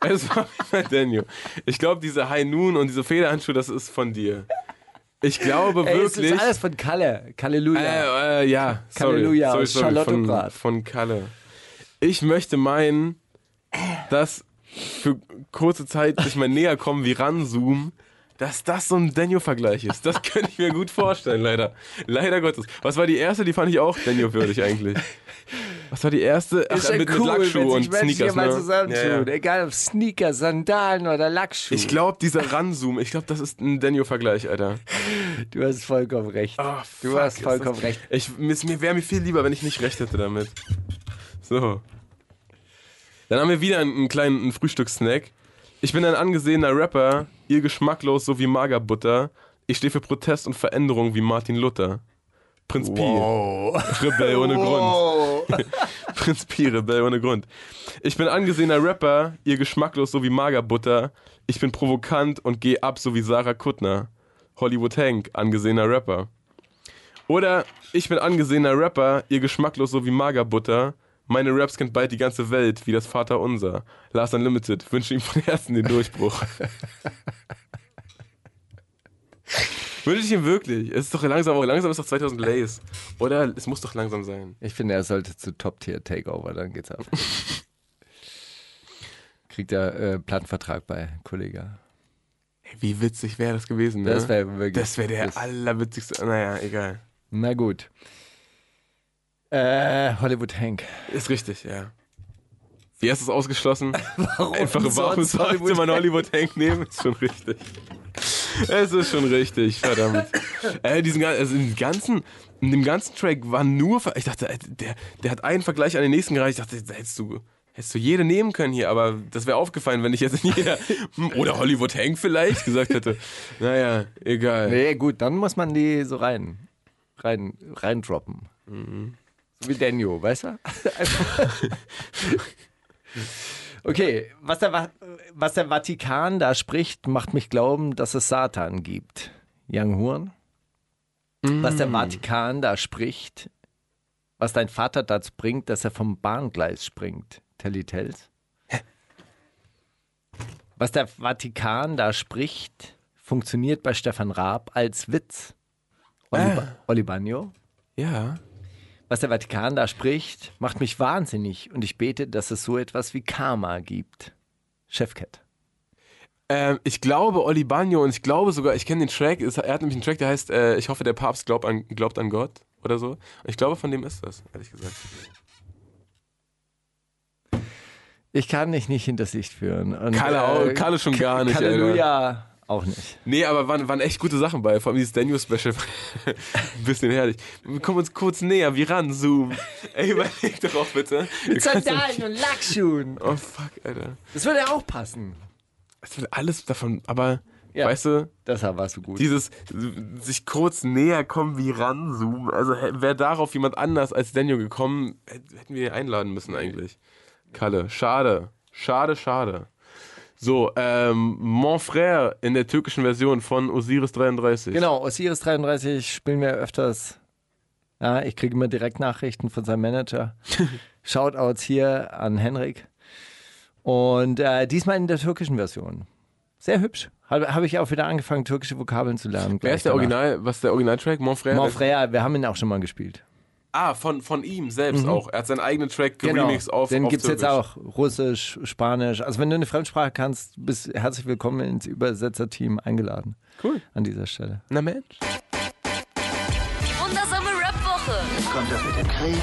Es war Daniel. Ich glaube, diese High Noon und diese Federhandschuhe, das ist von dir. Ich glaube Ey, wirklich. ist alles von Kalle. Halleluja. Äh, äh, ja, sorry. Sorry, aus sorry, von, Charlottengrad. von Kalle. Ich möchte meinen, dass für kurze Zeit sich mal näher kommen wie ranzoomen, Dass das so ein Daniel-Vergleich ist, das könnte ich mir gut vorstellen, leider. Leider Gottes. Was war die erste? Die fand ich auch Daniel-würdig eigentlich. Was war die erste? Ach, Ist mit, cool, mit Lackschuh und Sneakers. hier mal Ne? zusammentun. Ja, ja. Egal ob Sneaker, Sandalen oder Lackschuh. Ich glaube, dieser Ranzoom, ich glaube, das ist ein Daniel-Vergleich, Alter. du hast vollkommen recht. Du fuck, hast ist vollkommen recht. Ich, mir wäre mir viel lieber, wenn ich nicht recht hätte damit. So. Dann haben wir wieder einen, einen kleinen einen Frühstückssnack. Ich bin ein angesehener Rapper, ihr geschmacklos so wie Magerbutter. Ich stehe für Protest und Veränderung wie Martin Luther. Prinz Pi. Rebell ohne Grund. Prinz Pi, Rebell ohne Grund. Ich bin angesehener Rapper, ihr geschmacklos so wie Magerbutter. Ich bin provokant und geh ab so wie Sarah Kuttner. Hollywood Hank, angesehener Rapper. Oder ich bin angesehener Rapper, ihr geschmacklos so wie Magerbutter. Meine Raps kennt bald die ganze Welt, wie das Vaterunser. Last Unlimited, wünsche ihm von Herzen den Durchbruch. wünsche ich ihm wirklich. Es ist doch langsam, auch langsam ist doch 2000 Lays. Oder es muss doch langsam sein. Ich finde, er sollte zu Top-Tier-Takeover, dann geht's ab. Kriegt er äh, Plattenvertrag bei Kollega. Wie witzig wäre das gewesen, ne? Das wäre wirklich. das wäre der allerwitzigste. Naja, egal. Na gut. Äh, Hollywood Hank. Ist richtig, ja. Wie hast du es ausgeschlossen? Warum Einfach warum sonst sollte Hollywood man Hollywood Hank nehmen? Ist schon richtig. Es ist schon richtig, verdammt. äh, diesen, also in, ganzen, in dem ganzen Track war nur. Ich dachte, äh, der, der hat einen Vergleich an den nächsten gereicht. Ich dachte, da hättest du, hättest du jede nehmen können hier, aber das wäre aufgefallen, wenn ich jetzt in jeder. Oder Hollywood Hank vielleicht gesagt hätte. Naja, egal. Nee, gut, dann muss man die so rein, rein, reindroppen. So wie Daniel, weißt du? Okay, was der, was der Vatikan da spricht, macht mich glauben, dass es Satan gibt. Young Horn. Was der Vatikan da spricht, was dein Vater dazu bringt, dass er vom Bahngleis springt. Telly Tells. Was der Vatikan da spricht, funktioniert bei Stefan Raab als Witz. Oli, Ah. Ba- Oli Bagno. Ja. Was der Vatikan da spricht, macht mich wahnsinnig und ich bete, dass es so etwas wie Karma gibt. Chefcat. Ähm, ich glaube Oli Bagno und ich glaube sogar, ich kenne den Track, es- er hat nämlich einen Track, der heißt äh, Ich hoffe, der Papst glaubt an, glaubt an Gott oder so. Und ich glaube, von dem ist das, ehrlich gesagt. Ich kann dich nicht hinters Licht führen. Und, Kalle auch- Kalle schon gar nicht, Halleluja auch nicht. Nee, aber waren, waren echt gute Sachen bei. Vor allem dieses Daniel-Special. Ein bisschen herrlich. Wir kommen uns kurz näher, wie ran, Zoom. Ey, überleg doch auch bitte. Mit Sandalen und Lackschuhen. Oh, fuck, Alter. Das würde auch passen. Es wird alles davon, aber, Ja. weißt du, Deshalb warst du gut. dieses sich kurz näher kommen wie ranzoomen. Also wäre darauf jemand anders als Daniel gekommen, hätt- hätten wir ihn einladen müssen eigentlich. Kalle, schade. Schade, schade. So, ähm, Mon Frère in der türkischen Version von Osiris 33. Genau, Osiris 33 spielen wir öfters. Ja, ich kriege immer direkt Nachrichten von seinem Manager. Shoutouts hier an Henrik. Und äh, diesmal in der türkischen Version. Sehr hübsch. Habe hab ich auch wieder angefangen, türkische Vokabeln zu lernen. Wer ist der Original, was ist der Originaltrack? Mon Frère? Mon Frère, wir haben ihn auch schon mal gespielt. Ah, von, von ihm selbst auch. Er hat seinen eigenen Track geremixed auf Mhm. Genau. Den auf gibt es jetzt auch. Russisch, Spanisch. Also wenn du eine Fremdsprache kannst, bist herzlich willkommen ins Übersetzerteam eingeladen. Cool. An dieser Stelle. Na Mensch. Die wundersame Rap-Woche Kommt das mit dem Krieg,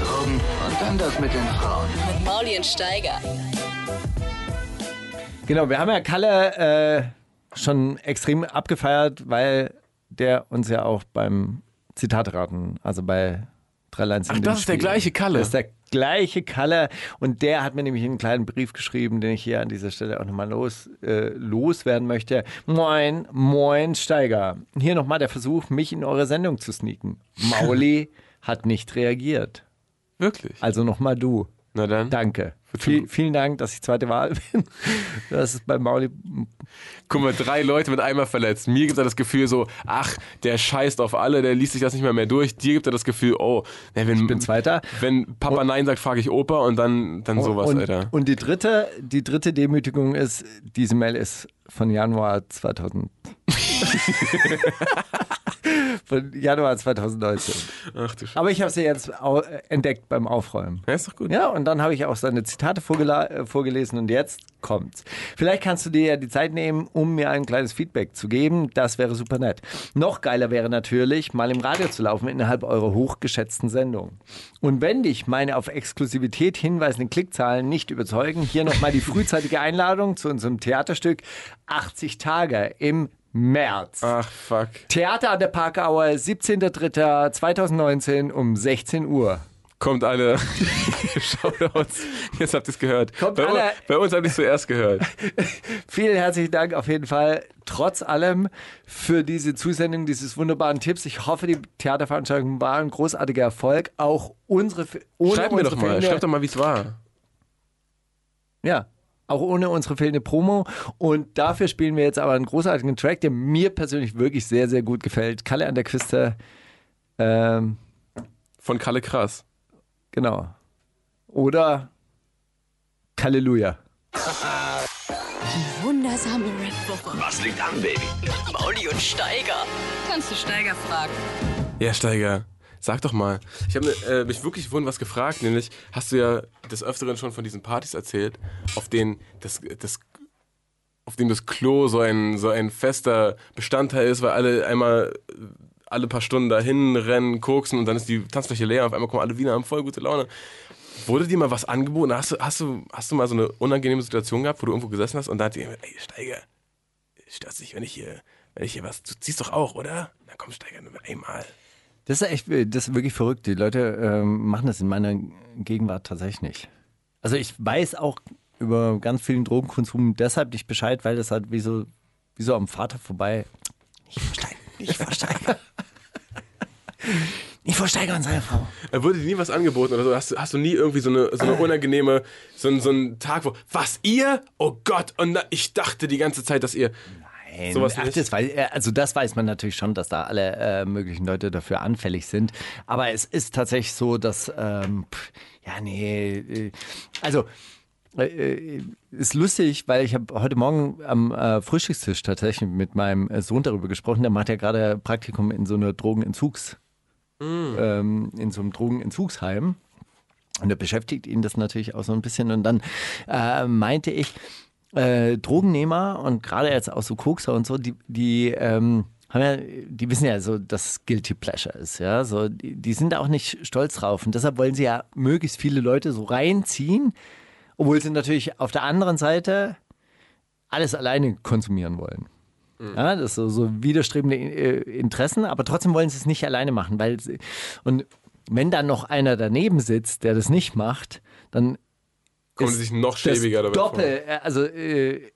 Drogen und dann das mit den Frauen. mit Mauli und Steiger. Genau, wir haben ja Kalle äh, schon extrem abgefeiert, weil der uns ja auch beim Zitateraten, also bei drei Lines in Ach, das ist der Spiel- gleiche Kalle. Das ist der gleiche Kalle und der hat mir nämlich einen kleinen Brief geschrieben, den ich hier an dieser Stelle auch nochmal los, äh, loswerden möchte. Moin, moin Steiger. Hier nochmal der Versuch, mich in eure Sendung zu sneaken. Mauli hat nicht reagiert. Wirklich? Also nochmal du. Na dann. Danke. Viel, vielen Dank, dass ich zweite Wahl bin. Das ist bei Mauli Guck mal, drei Leute mit einmal verletzt. Mir gibt er das Gefühl so, ach, der scheißt auf alle, der liest sich das nicht mehr mehr durch. Dir gibt er das Gefühl, oh, wenn, Ich bin Zweiter. wenn Papa Nein sagt, frage ich Opa und dann, dann sowas, und, Alter. Und die dritte, die dritte Demütigung ist, diese Mail ist von Januar 2000. von Januar 2019. Ach du Scheiße. Aber ich habe sie jetzt äh, entdeckt beim Aufräumen. Ja, ist doch gut. Ja, und dann habe ich auch seine Zitate äh, vorgelesen und jetzt kommt's. Vielleicht kannst du dir ja die Zeit nehmen, um mir ein kleines Feedback zu geben. Das wäre super nett. Noch geiler wäre natürlich, mal im Radio zu laufen innerhalb eurer hochgeschätzten Sendung. Und wenn dich meine auf Exklusivität hinweisenden Klickzahlen nicht überzeugen, hier nochmal die frühzeitige Einladung zu unserem Theaterstück 80 Tage im März. Ach, fuck. Theater an der Parkauer, 17.03.2019 um 16 Uhr. Kommt alle. Shoutouts. Jetzt habt ihr es gehört. Kommt bei, alle. uns- bei uns habt ihr es zuerst gehört. Vielen herzlichen Dank auf jeden Fall trotz allem für diese Zusendung dieses wunderbaren Tipps. Ich hoffe, die Theaterveranstaltung war ein großartiger Erfolg. Auch unsere ohne Schreibt mir unsere doch mal. Schreibt doch mal, wie es war. Ja. Auch ohne unsere fehlende Promo. Und dafür spielen wir jetzt aber einen großartigen Track, der mir persönlich wirklich sehr, sehr gut gefällt. Kalle an der Küste. Ähm, Von Kalle Krass. genau. Oder Halleluja. Wundersame Rap-Woche. Was liegt an, Baby? Mauli und Steiger. Kannst du Steiger fragen? Ja, Steiger. Sag doch mal. Ich habe äh, mich wirklich vorhin was gefragt, nämlich hast du ja des Öfteren schon von diesen Partys erzählt, auf denen das, das auf dem das Klo so ein, so ein fester Bestandteil ist, weil alle einmal äh, alle paar Stunden dahin rennen, koksen und dann ist die Tanzfläche leer und auf einmal kommen alle wieder, haben voll gute Laune. Wurde dir mal was angeboten? Hast du, hast, du, hast du mal so eine unangenehme Situation gehabt, wo du irgendwo gesessen hast und da hat dir jemand, ey, Steiger, stört dich, wenn ich hier, wenn ich hier was, du ziehst doch auch, oder? Na komm, Steiger, nur einmal. Das ist echt, das ist wirklich verrückt. Die Leute ähm, machen das in meiner Gegenwart tatsächlich nicht. Also ich weiß auch über ganz vielen Drogenkonsum deshalb nicht Bescheid, weil das halt wie so, wie so am Vater vorbei. Nicht versteigen, nicht versteigen. nicht versteigern, seine Frau. Wurde dir nie was angeboten oder so? Hast, du- hast du nie irgendwie so eine, so eine unangenehme, so, ein- so einen Tag, wo, was, ihr? Oh Gott, und na, ich dachte die ganze Zeit, dass ihr, Nein, Sowas ach, das weiß, äh, also das weiß man natürlich schon, dass da alle äh, möglichen Leute dafür anfällig sind. Aber es ist tatsächlich so, dass, ähm, pff, ja, nee, äh, also äh, ist lustig, weil ich habe heute Morgen am äh, Frühstückstisch tatsächlich mit meinem Sohn darüber gesprochen. Der macht ja gerade Praktikum in so einer Drogenentzugs, ähm, in so einem Drogenentzugsheim. Und da beschäftigt ihn das natürlich auch so ein bisschen. Und dann äh, meinte ich, äh, Drogennehmer und gerade jetzt auch so Kokser und so, die, die ähm, haben ja, die wissen ja so, dass Guilty Pleasure ist, ja. So, die, die sind da auch nicht stolz drauf. Und deshalb wollen sie ja möglichst viele Leute so reinziehen, obwohl sie natürlich auf der anderen Seite alles alleine konsumieren wollen. Ja, das so, so widerstrebende äh, Interessen, aber trotzdem wollen sie es nicht alleine machen, weil sie, und wenn dann noch einer daneben sitzt, der das nicht macht, dann kommen sie sich noch das schäbiger vor. Doppel, äh, also äh,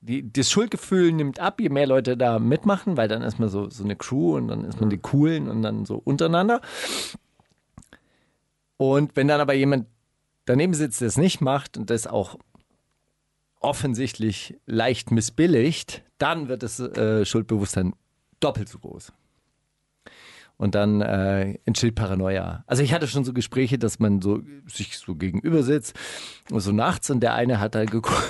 die, das Schuldgefühl nimmt ab, je mehr Leute da mitmachen, weil dann ist man so, so eine Crew und dann ist man die Coolen und dann so untereinander. Und wenn dann aber jemand daneben sitzt, der es nicht macht und das auch offensichtlich leicht missbilligt, dann wird das äh, Schuldbewusstsein doppelt so groß. Und dann äh, entsteht Paranoia. Also ich hatte schon so Gespräche, dass man so sich so gegenüber sitzt so nachts und der eine hat halt geguckt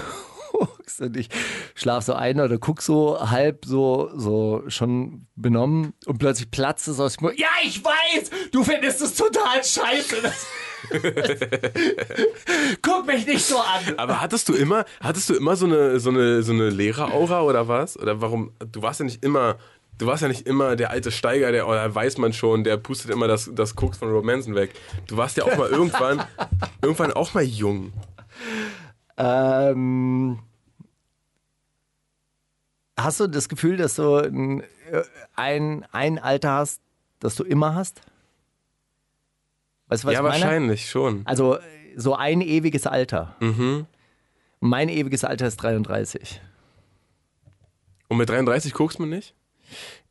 und ich schlaf so ein oder guck so halb so so schon benommen und plötzlich platzt es aus dem Mund. Ja, ich weiß, du findest es total scheiße. Guck mich nicht so an. Aber hattest du immer, hattest du immer so eine, so eine, so eine Lehreraura oder was? Oder warum? Du warst ja nicht immer, du warst ja nicht immer der alte Steiger, der, oder weiß man schon, der pustet immer das, das Koks von Romanzen weg. Du warst ja auch mal irgendwann, irgendwann auch mal jung. Ähm, hast du das Gefühl, dass du ein, äh, ein, ein Alter hast, das du immer hast? Weißt du, was ja, ich meine? wahrscheinlich schon. Also so ein ewiges Alter. Mhm. Mein ewiges Alter ist 33. Und mit 33 guckst man nicht?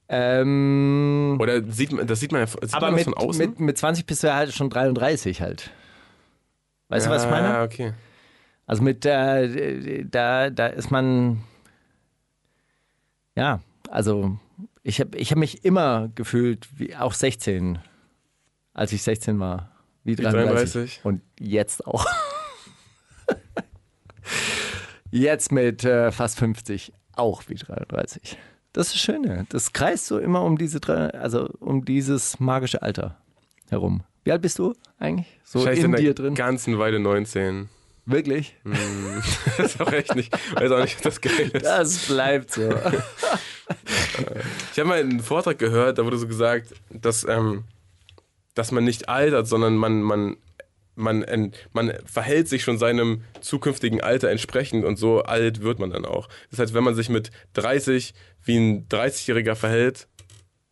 Ähm, Oder sieht man, das sieht man ja sieht aber man mit, von außen? mit, mit 20 bist du ja halt schon 33 halt. Weißt du, was ich meine? Ja, okay. Also mit äh, da, da ist man ja, also ich habe ich hab mich immer gefühlt wie auch 16, als ich 16 war, wie 33. 33. Und jetzt auch. jetzt mit äh, fast 50 auch wie 33. Das ist das Schöne. Das kreist so immer um diese drei, also um dieses magische Alter herum. Wie alt bist du eigentlich? So Wahrscheinlich in der dir drin? ganzen Weile 19. Wirklich? das ist auch echt nicht. Weiß auch nicht, ob das geil ist. Das bleibt so. Ich habe mal einen Vortrag gehört, da wurde so gesagt, dass, ähm, dass man nicht altert, sondern man, man, man, man verhält sich schon seinem zukünftigen Alter entsprechend und so alt wird man dann auch. Das heißt, wenn man sich mit 30 wie ein 30-Jähriger verhält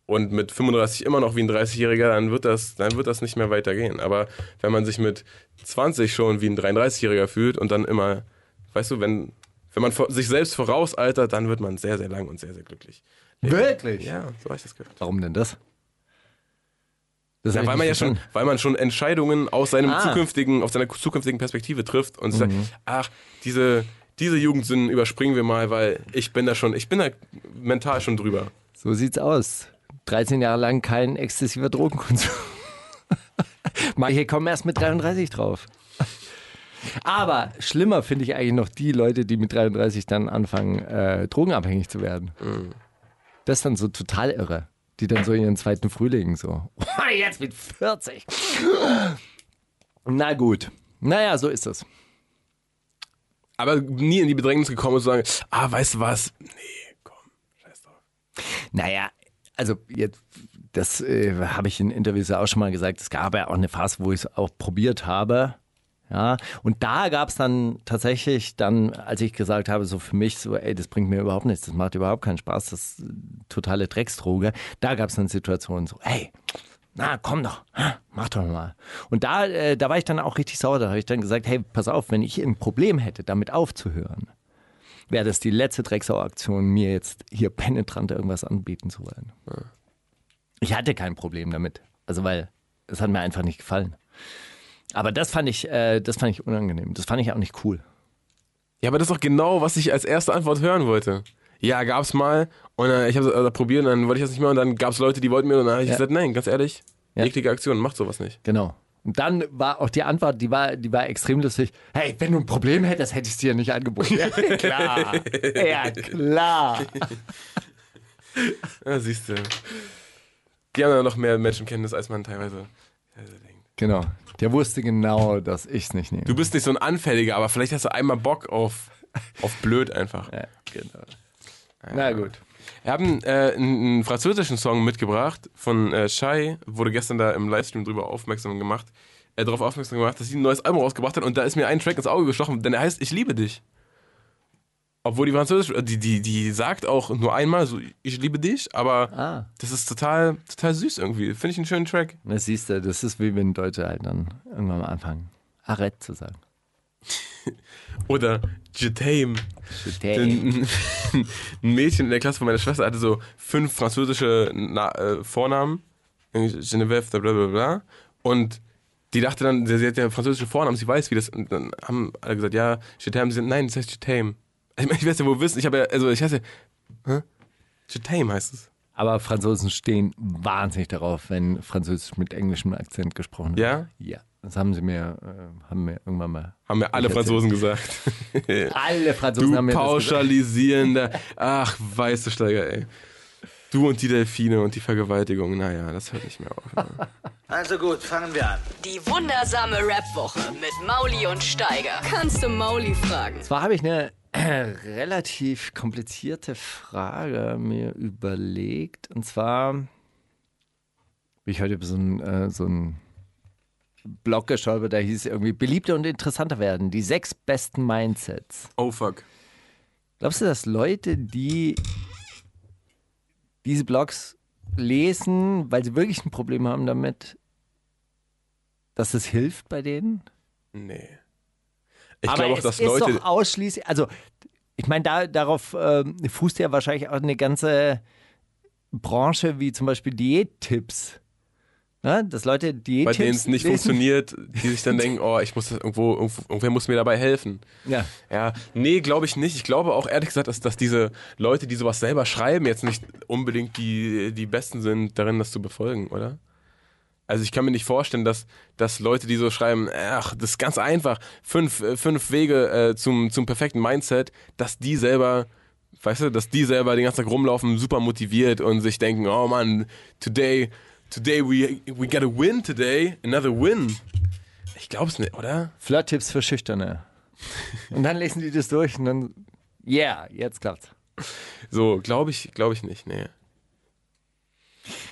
und mit 35 immer noch wie ein 30-Jähriger, dann wird das, dann wird das nicht mehr weitergehen. Aber wenn man sich mit 20 schon wie ein 33-Jähriger fühlt und dann immer, weißt du, wenn, wenn man sich selbst vorausaltert, dann wird man sehr, sehr lang und sehr, sehr glücklich. Wirklich? Ja, so habe ich das gehört. Warum denn das? Das Ja, weil man ja schon, weil man schon Entscheidungen aus seinem Ah. zukünftigen, aus seiner zukünftigen Perspektive trifft und sagt, ach, diese, diese Jugendsünden überspringen wir mal, weil ich bin da schon, ich bin da mental schon drüber. So sieht's aus. 13 Jahre lang kein exzessiver Drogenkonsum. Manche kommen erst mit 33 drauf. Aber schlimmer finde ich eigentlich noch die Leute, die mit 33 dann anfangen, äh, drogenabhängig zu werden. Das ist dann so total irre. Die dann so ihren zweiten Frühling so. Jetzt mit 40. Na gut. Naja, so ist das. Aber nie in die Bedrängnis gekommen und zu sagen, ah, weißt du was? Nee, komm, scheiß drauf. Naja, also jetzt, das äh, habe ich in Interviews ja auch schon mal gesagt. Es gab ja auch eine Phase, wo ich es auch probiert habe. Ja, und da gab es dann tatsächlich dann, als ich gesagt habe, so für mich, so, ey, das bringt mir überhaupt nichts, das macht überhaupt keinen Spaß, das ist totale Drecksdroge. Da gab es dann Situationen so, ey, na komm doch, mach doch mal. Und da, äh, da war ich dann auch richtig sauer. Da habe ich dann gesagt, hey, pass auf, wenn ich ein Problem hätte, damit aufzuhören, wäre das die letzte Drecksau-Aktion, mir jetzt hier penetrant irgendwas anbieten zu wollen. Ich hatte kein Problem damit. Also, weil es hat mir einfach nicht gefallen. Aber das fand ich, äh, das fand ich unangenehm. Das fand ich auch nicht cool. Ja, aber das ist doch genau, was ich als erste Antwort hören wollte. Ja, gab's mal und äh, ich habe es äh, probiert und dann wollte ich das nicht mehr und dann gab's Leute, die wollten mir und dann habe ich Ja. gesagt, nein, ganz ehrlich, Ja. eklige Aktion, macht sowas nicht. Genau. Und dann war auch die Antwort, die war, die war extrem lustig. Hey, wenn du ein Problem hättest, hätte ich es dir nicht angeboten. Ja, klar. Ja, klar. Ja, siehst du. Die haben ja noch mehr Menschenkenntnis, als man teilweise, teilweise denkt. Genau. Der wusste genau, dass ich es nicht nehme. Du bist nicht so ein Anfälliger, aber vielleicht hast du einmal Bock auf, auf blöd einfach. ja, genau. Na gut. Wir haben äh, einen, einen französischen Song mitgebracht von äh, Shai, wurde gestern da im Livestream drüber aufmerksam gemacht, äh, darauf aufmerksam gemacht, dass sie ein neues Album rausgebracht hat und da ist mir ein Track ins Auge gestochen, denn er heißt Ich liebe dich. Obwohl die französische, äh, die, die, die sagt auch nur einmal so, ich liebe dich, aber Ah. das ist total, total süß irgendwie. Finde ich einen schönen Track. Das siehst du, das ist wie wenn Deutsche halt dann irgendwann mal anfangen, Arrête zu sagen. Oder Jetame. Ein Mädchen in der Klasse von meiner Schwester hatte so fünf französische Na äh, Vornamen. Irgendwie Geneviève, bla bla bla. Und die dachte dann, sie, sie hat ja französische Vornamen, sie weiß, wie das. Und dann haben alle gesagt, ja, Jetame. Nein, das heißt Jetame. Ich, ich weiß ja, wo wissen. Ich habe ja, also ich heiße ja. Hä? Jetame heißt es. Aber Franzosen stehen wahnsinnig darauf, wenn Französisch mit englischem Akzent gesprochen wird. Ja? Ja. Das haben sie mir, äh, haben mir irgendwann mal. Haben mir alle Franzosen gesagt. Alle Franzosen Du haben mir das gesagt. pauschalisierender. Ach, weißt du, Steiger, ey. Du und die Delfine und die Vergewaltigung. Naja, das hört nicht mehr auf. Also gut, fangen wir an. Die wundersame Rap-Woche mit Mauli und Steiger. Kannst du Mauli fragen? Zwar habe ich eine relativ komplizierte Frage mir überlegt. Und zwar bin ich heute über so einen äh, so einen Blog gestolpert, da hieß irgendwie beliebter und interessanter werden. Die sechs besten Mindsets. Oh fuck. Glaubst du, dass Leute, die diese Blogs lesen, weil sie wirklich ein Problem haben damit, dass es hilft bei denen? Nee. Ich glaube auch, dass ist Leute. doch ausschließlich, also ich meine, da, darauf ähm, fußt ja wahrscheinlich auch eine ganze Branche wie zum Beispiel Diättipps. Ne? Dass Leute Diättipps bei denen es nicht lesen. funktioniert, die sich dann denken, oh, ich muss das irgendwo, irgendwo irgendwer muss mir dabei helfen. Ja. Ja, nee, glaube ich nicht. Ich glaube auch ehrlich gesagt, dass, dass diese Leute, die sowas selber schreiben, jetzt nicht unbedingt die, die Besten sind, darin das zu befolgen, oder? Also ich kann mir nicht vorstellen, dass, dass Leute, die so schreiben, ach, das ist ganz einfach, fünf, äh, fünf Wege äh, zum, zum perfekten Mindset, dass die selber Weißt du, dass die selber den ganzen Tag rumlaufen, super motiviert und sich denken, oh Mann, today, today we, we gotta win today, another win. Ich glaub's nicht, oder? Flirt-Tipps für Schüchterne. Und dann lesen die das durch und dann, yeah, jetzt klappt's. So, glaube ich, glaube ich nicht, nee.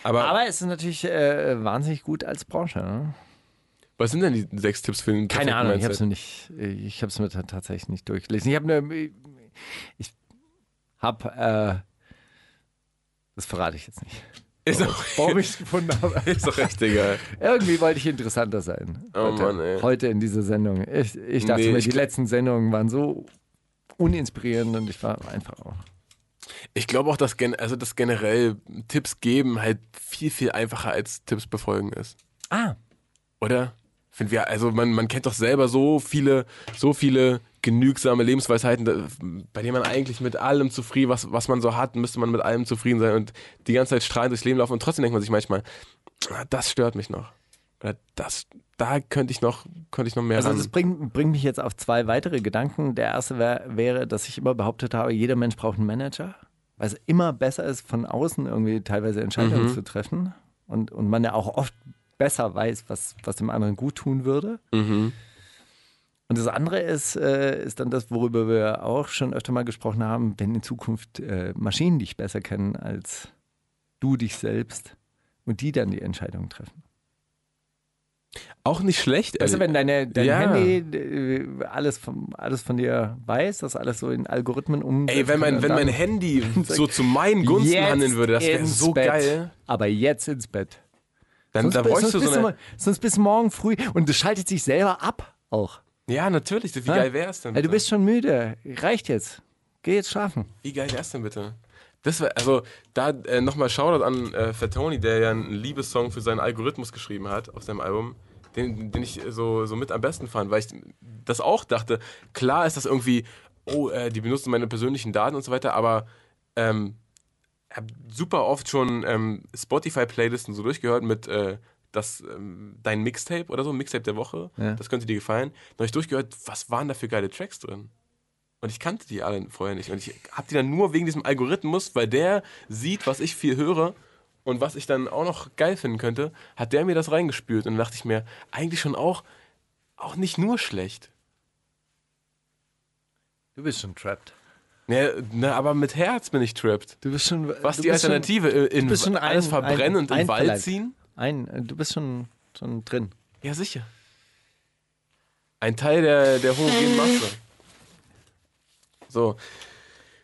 Aber, Aber es ist natürlich äh, wahnsinnig gut als Branche. Ne? was sind denn die sechs Tipps für den Keine Ahnung, ich habe es Mindset? nicht, ich habe es mir ta- tatsächlich nicht durchgelesen. Ich habe eine, ich habe, äh, das verrate ich jetzt nicht. Ist auch, Warum ich es gefunden habe. ist doch echt egal. Irgendwie wollte ich interessanter sein. Oh heute, Mann, ey. heute in dieser Sendung. Ich, ich dachte Nee, mir, ich die letzten Sendungen waren so uninspirierend und ich war einfach auch. Ich glaube auch, dass, gen also, dass generell Tipps geben halt viel, viel einfacher als Tipps befolgen ist. Ah, Oder? Finden wir, also man, man kennt doch selber so viele, so viele genügsame Lebensweisheiten, bei denen man eigentlich mit allem zufrieden, was, was man so hat, müsste man mit allem zufrieden sein und die ganze Zeit strahlend durchs Leben laufen und trotzdem denkt man sich manchmal, "Ah, das stört mich noch. Oder das, da könnte ich noch, könnte ich noch mehr Also das bringt, bringt mich jetzt auf zwei weitere Gedanken. Der erste wär, wäre, dass ich immer behauptet habe, jeder Mensch braucht einen Manager, weil es immer besser ist, von außen irgendwie teilweise Entscheidungen Mhm. zu treffen und, und man ja auch oft besser weiß, was, was dem anderen gut tun würde. Mhm. Und das andere ist, äh, ist dann das, worüber wir auch schon öfter mal gesprochen haben, wenn in Zukunft äh, Maschinen dich besser kennen als du dich selbst und die dann die Entscheidung treffen. Auch nicht schlecht. Weißt du, wenn deine, dein Ja. Handy äh, alles, vom, alles von dir weiß, das alles so in Algorithmen um. Ey, wenn mein, wenn mein Handy so zu meinen Gunsten handeln würde, das wäre so geil. Aber jetzt ins Bett. Dann, Sonst, da bräuchst du bist so du, eine. mal- sonst bis morgen früh und das schaltet sich selber ab auch. Ja, natürlich. Wie Ja? geil wär's denn? Ey, du bitte? bist schon müde. Reicht jetzt. Geh jetzt schlafen. Wie geil wär's denn bitte? Das wär, also da äh, nochmal Shoutout an äh, Fatoni, der ja einen Liebessong für seinen Algorithmus geschrieben hat auf seinem Album, den, den ich so, so mit am besten fand, weil ich das auch dachte. Klar ist das irgendwie, oh, äh, die benutzen meine persönlichen Daten und so weiter, aber ähm, ich habe super oft schon ähm, Spotify-Playlisten so durchgehört mit äh, das, ähm, dein Mixtape oder so, Mixtape der Woche. Ja. Das könnte dir gefallen. Da habe ich durchgehört, was waren da für geile Tracks drin? Und ich kannte die alle vorher nicht. Und ich habe die dann nur wegen diesem Algorithmus, weil der sieht, was ich viel höre und was ich dann auch noch geil finden könnte, hat der mir das reingespült. Und dann dachte ich mir, eigentlich schon auch, auch nicht nur schlecht. Du bist schon trapped. Ne, ne, aber mit Herz bin ich trapped. Du bist schon. Was die bist schon- Alternative? In bist schon alles ein- verbrennen ein- und in den Wald ziehen? Ein, äh, du bist schon, schon drin. Ja, sicher. Ein Teil der, der homogenen Masse. So.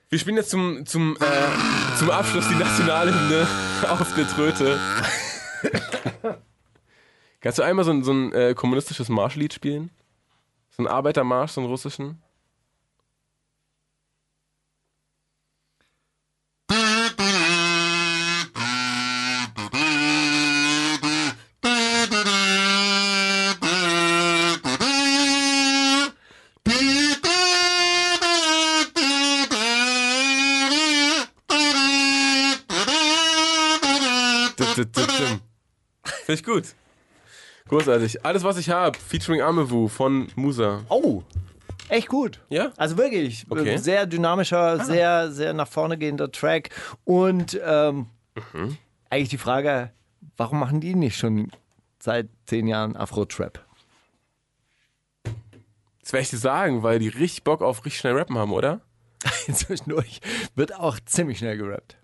Wir spielen jetzt zum, zum, äh, zum Abschluss die Nationalhymne auf der Tröte. Kannst du einmal so ein, so ein äh, kommunistisches Marschlied spielen? So ein Arbeitermarsch, so einen russischen? Ich gut. Großartig. Alles, was ich habe, featuring Amewu von Musa. Oh, echt gut. Ja? Also wirklich, äh, Okay. sehr dynamischer, sehr, sehr nach vorne gehender Track. Und ähm, Mhm. eigentlich die Frage, warum machen die nicht schon seit zehn Jahren Afro-Trap? Das werde ich dir sagen, weil die richtig Bock auf richtig schnell rappen haben, oder? Zwischendurch wird auch ziemlich schnell gerappt.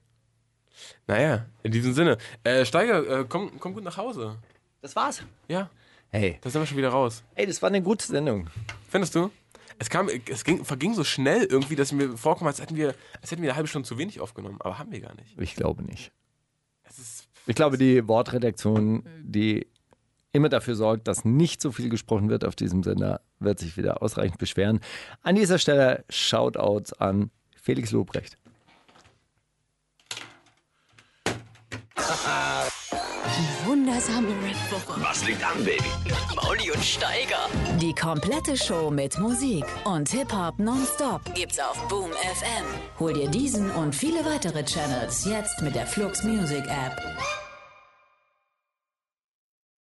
Naja, in diesem Sinne. Äh, Steiger, äh, komm, komm gut nach Hause. Das war's. Ja, Hey, da sind wir schon wieder raus. ey, das war eine gute Sendung. Findest du? Es kam, es ging, verging so schnell irgendwie, dass mir vorkam, als hätten wir, als hätten wir eine halbe Stunde zu wenig aufgenommen. Aber haben wir gar nicht. Ich glaube nicht. Es ist, Ich glaube, die Wortredaktion, die immer dafür sorgt, dass nicht so viel gesprochen wird auf diesem Sender, wird sich wieder ausreichend beschweren. An dieser Stelle Shoutouts an Felix Lobrecht. Wundersame. Was liegt an, Baby? Mauli und Steiger. Die komplette Show mit Musik und Hip-Hop nonstop Gibt's auf Boom FM. Hol dir diesen und viele weitere Channels jetzt mit der Flux Music App.